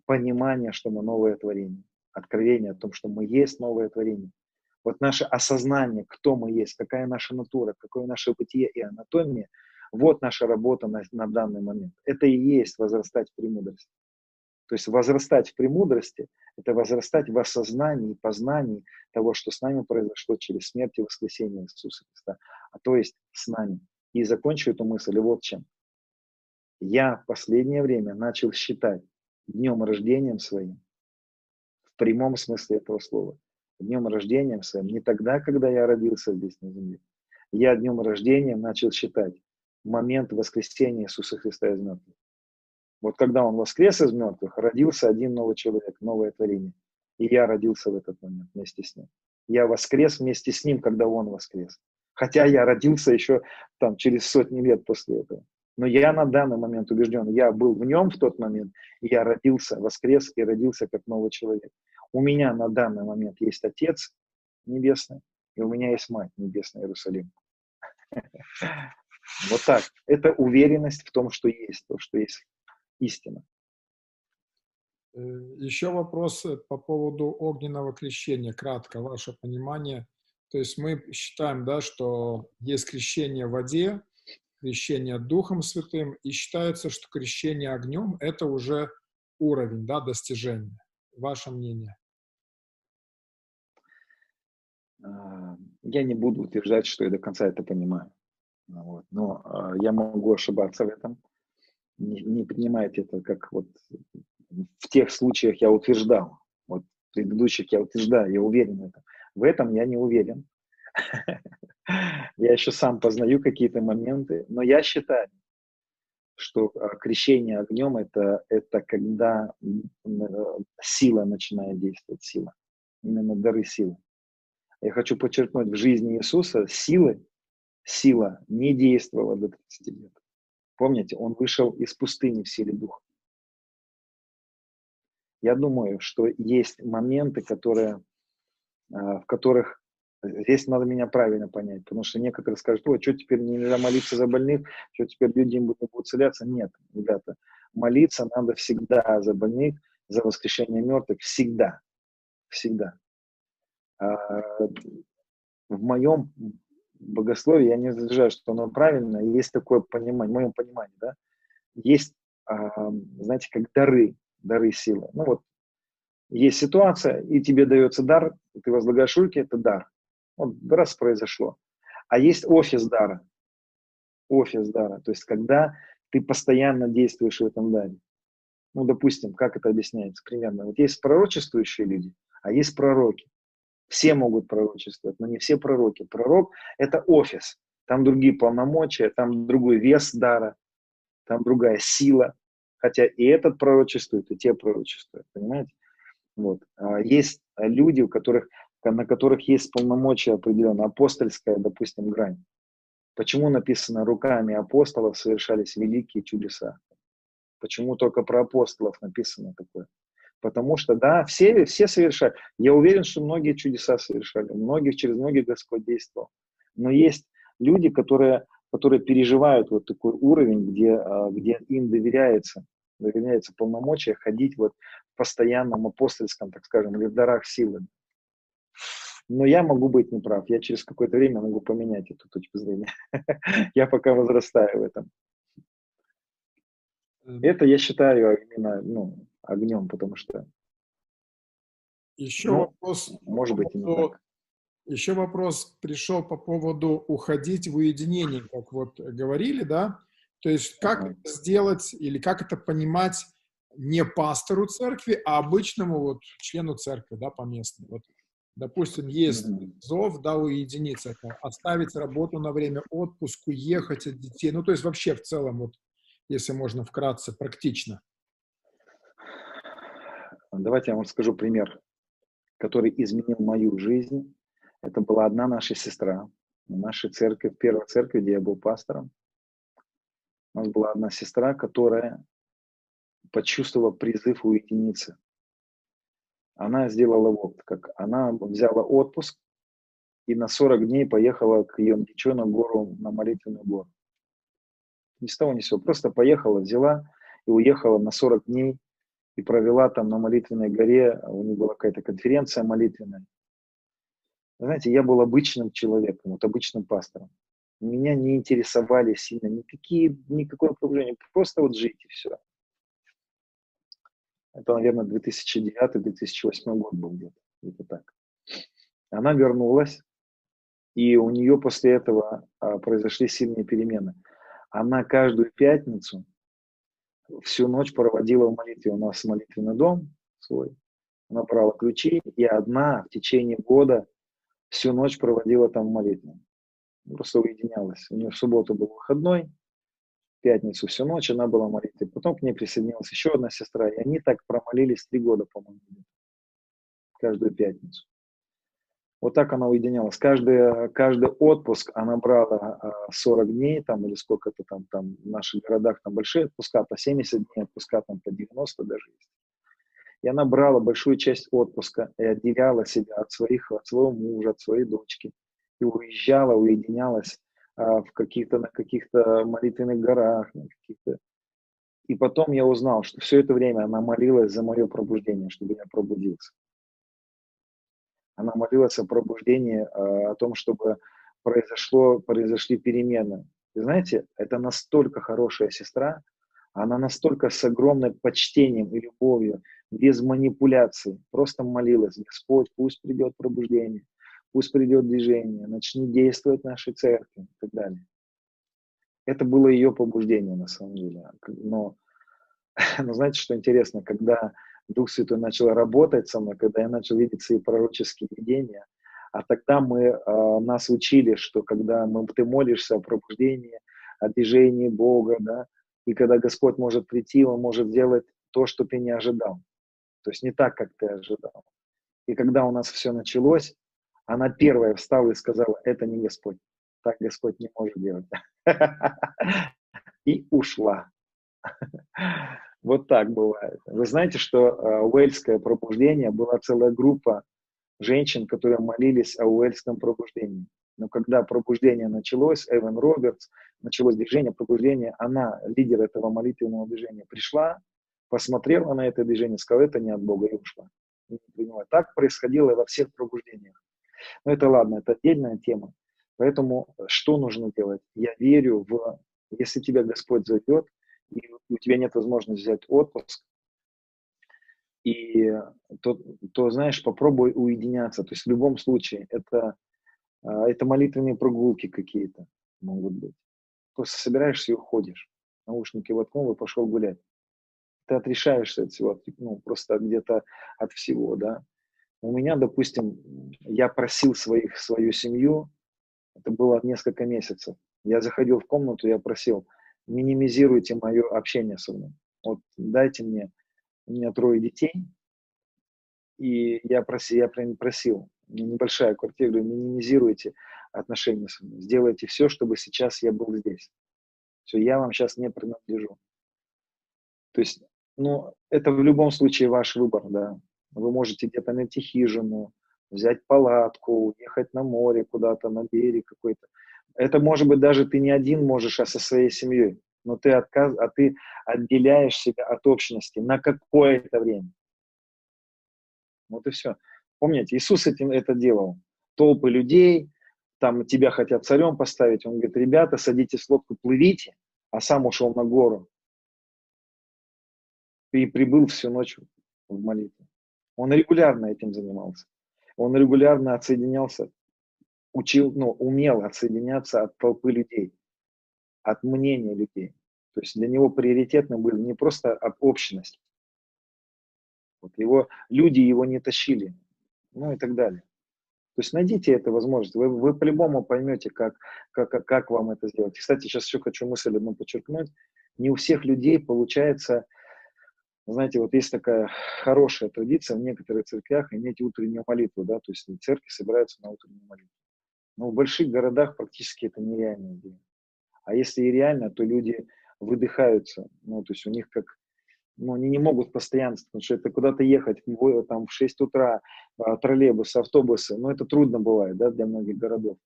[SPEAKER 1] понимание, что мы новое творение, откровение о том, что мы есть новое творение. Вот наше осознание, кто мы есть, какая наша натура, какое наше бытие и анатомия, вот наша работа на, на данный момент. Это и есть возрастать в премудрости. То есть возрастать в премудрости – это возрастать в осознании познании того, что с нами произошло через смерть и воскресение Иисуса Христа, а то есть с нами. И закончу эту мысль вот чем. Я в последнее время начал считать днем рождения своим, в прямом смысле этого слова, днем рождения своим, не тогда, когда я родился здесь на земле. Я днем рождения начал считать момент воскресения Иисуса Христа из мертвых. Вот когда Он воскрес из мертвых, родился один новый человек, новое творение. И я родился в этот момент вместе с Ним. Я воскрес вместе с Ним, когда Он воскрес. Хотя я родился еще там через сотни лет после этого. Но я на данный момент убежден, я был в нем в тот момент, и я родился, воскрес и родился как новый человек. У меня на данный момент есть Отец Небесный, и у меня есть Мать Небесная Иерусалим. Вот так. Это уверенность в том, что есть, то, что есть истина.
[SPEAKER 2] Э, еще вопрос по поводу огненного крещения. Кратко, ваше понимание – то есть мы считаем, да, что есть крещение в воде, крещение Духом Святым, и считается, что крещение огнем – это уже уровень, да, достижения. Ваше мнение?
[SPEAKER 1] А, я не буду утверждать, что я до конца это понимаю. Вот. Но а, я могу ошибаться в этом. не, не принимайте это как вот в тех случаях я утверждал, вот в предыдущих я утверждаю, я уверен в этом. В этом я не уверен. Я еще сам познаю какие-то моменты, но я считаю, что а, крещение огнем это, это когда сила начинает действовать, сила. Именно дары силы. Я хочу подчеркнуть, в жизни Иисуса силы, сила не действовала до 30 лет. Помните, он вышел из пустыни в силе духа. Я думаю, что есть моменты, которые, а, в которых здесь надо меня правильно понять, потому что некоторые скажут, ой, что теперь нельзя молиться за больных, что теперь люди не будут исцеляться. Нет, ребята, молиться надо всегда за больных, за воскрешение мертвых, всегда, всегда. А, в моем богословии, я не возражаю, что оно правильно, есть такое понимание, в моем понимании, да, есть, а, знаете, как дары, дары силы. Ну вот, есть ситуация, и тебе дается дар, ты возлагаешь руки, это дар. Вот раз произошло. А есть офис дара. Офис дара. То есть, когда ты постоянно действуешь в этом даре. Ну, допустим, как это объясняется примерно. Вот есть пророчествующие люди, а есть пророки. Все могут пророчествовать, но не все пророки. Пророк – это офис. Там другие полномочия, там другой вес дара, там другая сила. Хотя и этот пророчествует, и те пророчествуют, понимаете? Вот. А есть люди, у которых, на которых есть полномочия определенная, апостольская, допустим, грань. Почему написано руками апостолов совершались великие чудеса? Почему только про апостолов написано такое? Потому что, да, все, все совершают. Я уверен, что многие чудеса совершали, многих, через многих Господь действовал. Но есть люди, которые, которые переживают вот такой уровень, где, а, где им доверяется, доверяется полномочия ходить вот в постоянном апостольском, так скажем, или в дарах силы. Но я могу быть неправ. Я через какое-то время могу поменять эту точку зрения. Я пока возрастаю в этом. Это я считаю именно ну, огнем, потому что...
[SPEAKER 2] Еще ну, вопрос...
[SPEAKER 1] Может быть, и не так.
[SPEAKER 2] Еще вопрос пришел по поводу уходить в уединение, как вот говорили, да? То есть как ага. это сделать или как это понимать не пастору церкви, а обычному вот члену церкви, да, поместной. Вот, допустим, есть зов, да, уединиться, оставить работу на время отпуск, уехать от детей, ну, то есть вообще в целом, вот, если можно вкратце, практично.
[SPEAKER 1] Давайте я вам расскажу пример, который изменил мою жизнь. Это была одна наша сестра церкви, в первой церкви, где я был пастором. У нас была одна сестра, которая почувствовала призыв уединиться. Она сделала вот как. Она взяла отпуск и на 40 дней поехала к Йонгичу на гору, на молитвенную гору. Ни с того ни с сего. Просто поехала, взяла и уехала на 40 дней и провела там на молитвенной горе, у них была какая-то конференция молитвенная. Знаете, я был обычным человеком, вот обычным пастором. Меня не интересовали сильно никакие, никакое окружение, просто вот жить и все. Это, наверное, 2009-2008 год был где-то, где-то так. Она вернулась, и у нее после этого а, произошли сильные перемены. Она каждую пятницу всю ночь проводила в молитве. У нас молитвенный дом свой. Она брала ключи и одна в течение года всю ночь проводила там в. Просто уединялась. У нее в субботу был выходной, в пятницу всю ночь она была в молитве. Потом к ней присоединилась еще одна сестра, и они так промолились три года, по-моему, каждую пятницу. Вот так она уединялась. Каждый, каждый отпуск она брала 40 а, дней, там, или сколько-то там, там в наших городах там большие отпуска, по 70 дней отпуска, там по 90 даже есть. И она брала большую часть отпуска и отделяла себя от, своих, от своего мужа, от своей дочки. И уезжала, уединялась а, в каких-то, на каких-то молитвенных горах, на каких-то... И потом я узнал, что все это время она молилась за мое пробуждение, чтобы я пробудился. Она молилась о пробуждении, о том, чтобы произошло, произошли перемены. И знаете, это настолько хорошая сестра, она настолько с огромным почтением и любовью, без манипуляций, просто молилась, Господь, пусть придет пробуждение, пусть придет движение, начни действовать в нашей церкви и так далее. Это было ее побуждение на самом деле. Но, но знаете, что интересно, когда Дух Святой начал работать со мной, когда я начал видеть свои пророческие видения, а тогда мы, э, нас учили, что когда мы, ты молишься о пробуждении, о движении Бога, да, и когда Господь может прийти, Он может сделать то, что ты не ожидал. То есть не так, как ты ожидал. И когда у нас все началось, она первая встала и сказала, это не Господь. Так Господь не может делать. И ушла. Вот так бывает. Вы знаете, что э, уэльское пробуждение была целая группа женщин, которые молились о уэльском пробуждении. Но когда пробуждение началось, Эван Робертс, началось движение пробуждения, она, лидер этого молитвенного движения, пришла, посмотрела на это движение, сказала, это не от Бога, и ушла. Так происходило во всех пробуждениях. Но это ладно, это отдельная тема. Поэтому что нужно делать? Я верю в, если тебя Господь зовет, и у тебя нет возможности взять отпуск, и то, то, знаешь, попробуй уединяться. То есть в любом случае это, а, это молитвенные прогулки какие-то могут быть. Просто собираешься и уходишь. Наушники воткнул и пошел гулять. Ты отрешаешься от всего, ну, просто где-то от всего, да. У меня, допустим, я просил своих, свою семью, это было несколько месяцев. Я заходил в комнату, я просил, минимизируйте мое общение со мной. Вот дайте мне, у меня трое детей, и я просил, я прям просил, небольшая квартира, говорю, минимизируйте отношения со мной, сделайте все, чтобы сейчас я был здесь. Все, я вам сейчас не принадлежу. То есть, ну, это в любом случае ваш выбор, да. Вы можете где-то найти хижину, взять палатку, уехать на море куда-то, на берег какой-то. Это может быть даже ты не один можешь, а со своей семьей. Но ты, отказ, а ты отделяешь себя от общности на какое-то время. Вот и все. Помните, Иисус этим это делал. Толпы людей, там тебя хотят царем поставить. Он говорит, ребята, садитесь в лодку, плывите, а сам ушел на гору. И прибыл всю ночь в молитве. Он регулярно этим занимался. Он регулярно отсоединялся, учил, ну, умел отсоединяться от толпы людей, от мнения людей. То есть для него приоритетны были не просто общность. Вот его, люди его не тащили, ну и так далее. То есть найдите эту возможность. Вы, вы по-любому поймете, как, как, как вам это сделать. Кстати, сейчас еще хочу мысль одну подчеркнуть. Не у всех людей получается знаете, вот есть такая хорошая традиция в некоторых церквях иметь утреннюю молитву, да, то есть церкви собираются на утреннюю молитву. Но в больших городах практически это нереальное дело. А если и реально, то люди выдыхаются, ну, то есть у них как, ну, они не могут постоянно, потому что это куда-то ехать, там, в 6 утра, а, троллейбусы, автобусы, ну, это трудно бывает, да, для многих городов.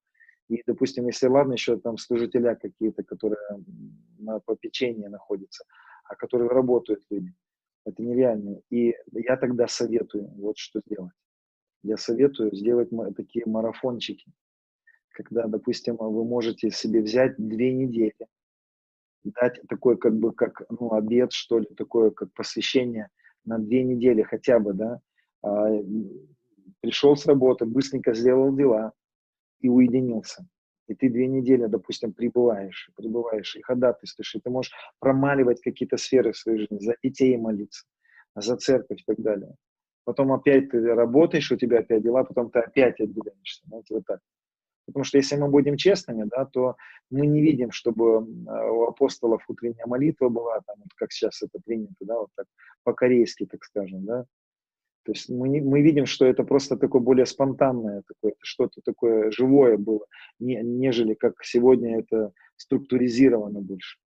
[SPEAKER 1] И, допустим, если, ладно, еще там служителя какие-то, которые на попечении находятся, а которые работают люди, это нереально. И я тогда советую вот что сделать. Я советую сделать такие марафончики, когда, допустим, вы можете себе взять две недели, дать такой как бы как ну, обед, что ли, такое как посвящение на две недели хотя бы, да, а, пришел с работы, быстренько сделал дела и уединился и ты две недели, допустим, пребываешь, пребываешь и ходатайствуешь, и ты можешь промаливать какие-то сферы в своей жизни, за детей молиться, за церковь и так далее. Потом опять ты работаешь, у тебя опять дела, потом ты опять отделяешься. Знаете, вот так. Потому что если мы будем честными, да, то мы не видим, чтобы у апостолов утренняя молитва была, там, вот как сейчас это принято, да, вот так по-корейски, так скажем, да, то есть мы, не, мы видим, что это просто такое более спонтанное, такое, что-то такое живое было, не, нежели как сегодня это структуризировано больше.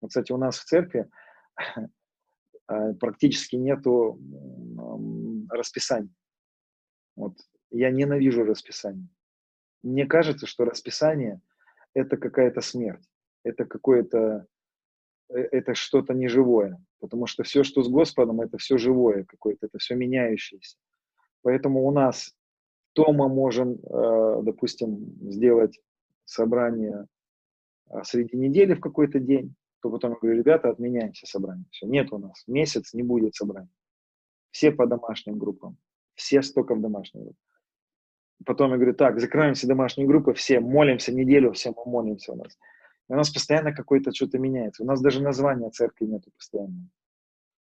[SPEAKER 1] Вот, кстати, у нас в церкви а, практически нету расписания. Вот. Я ненавижу расписание. Мне кажется, что расписание – это какая-то смерть, это какое-то Э, это что-то неживое, потому что все, что с Господом, это все живое какое-то, это все меняющееся. Поэтому у нас то мы можем, э, допустим, сделать собрание а, среди недели в какой-то день, то потом я говорю, ребята, отменяем все собрания. Все, нет у нас, месяц не будет собраний. Все по домашним группам, все столько в домашних группах. Потом я говорю, так, закрываем все домашние группы, все молимся неделю, все мы молимся у нас. у нас постоянно какое-то что-то меняется. У нас даже названия церкви нету постоянно.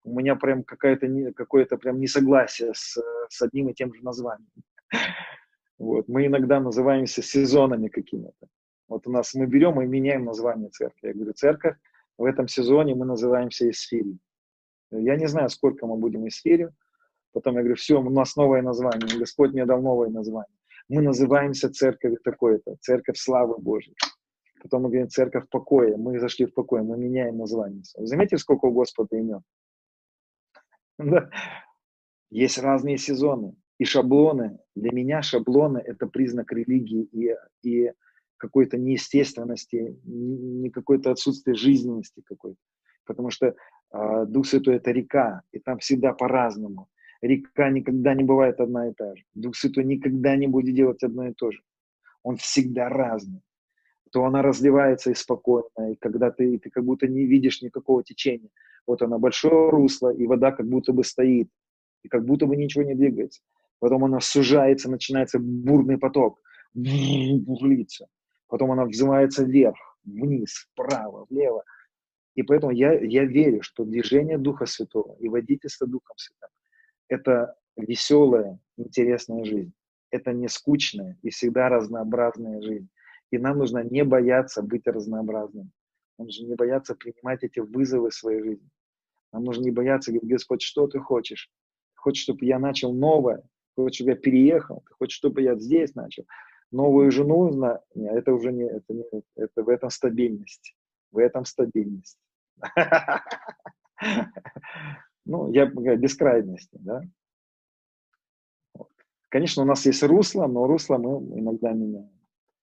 [SPEAKER 1] У меня прям какое-то какое-то прям несогласие с, с одним и тем же названием. Вот. Мы иногда называемся сезонами какими-то. Вот у нас мы берем и меняем название церкви. Я говорю, церковь в этом сезоне мы называемся Исфирь. Я не знаю, сколько мы будем Исфирью. Потом я говорю, все, у нас новое название. Господь мне дал новое название. Мы называемся церковью такой-то, церковь славы Божьей. Потом мы говорим, церковь покоя. Мы зашли в покой, мы меняем название. Заметьте, сколько у Господа имен? Да. Есть разные сезоны и шаблоны. Для меня шаблоны – это признак религии и, и какой-то неестественности, не какой-то отсутствие жизненности какой-то. Потому что э, Дух Святой – это река, и там всегда по-разному. Река никогда не бывает одна и та же. Дух Святой никогда не будет делать одно и то же. Он всегда разный. То она разливается и спокойно, и когда ты, ты как будто не видишь никакого течения. Вот она большое русло, и вода как будто бы стоит, и как будто бы ничего не двигается. Потом она сужается, начинается бурный поток, бурлится. Потом она взымается вверх, вниз, вправо, влево. И поэтому я, я верю, что движение Духа Святого и водительство Духом Святым – это веселая, интересная жизнь. Это не скучная и всегда разнообразная жизнь. И нам нужно не бояться быть разнообразным. Нам нужно не бояться принимать эти вызовы в своей жизни. Нам нужно не бояться говорить, Господь, что ты хочешь? Хочешь, чтобы я начал новое? Хочешь, чтобы я переехал? Ты хочешь, чтобы я здесь начал? Новую жену? Нет, это уже не, это не, это в этом стабильность. В этом стабильность. Ну, я без крайности, да. Конечно, у нас есть русло, но русло мы иногда меняем.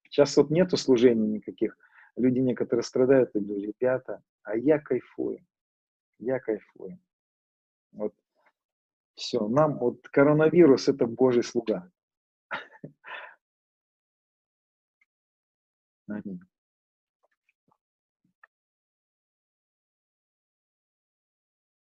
[SPEAKER 1] Сейчас вот нету служений никаких. Люди некоторые страдают и говорят, ребята, а я кайфую. Я кайфую. Вот все, нам вот коронавирус это Божий слуга. Аминь.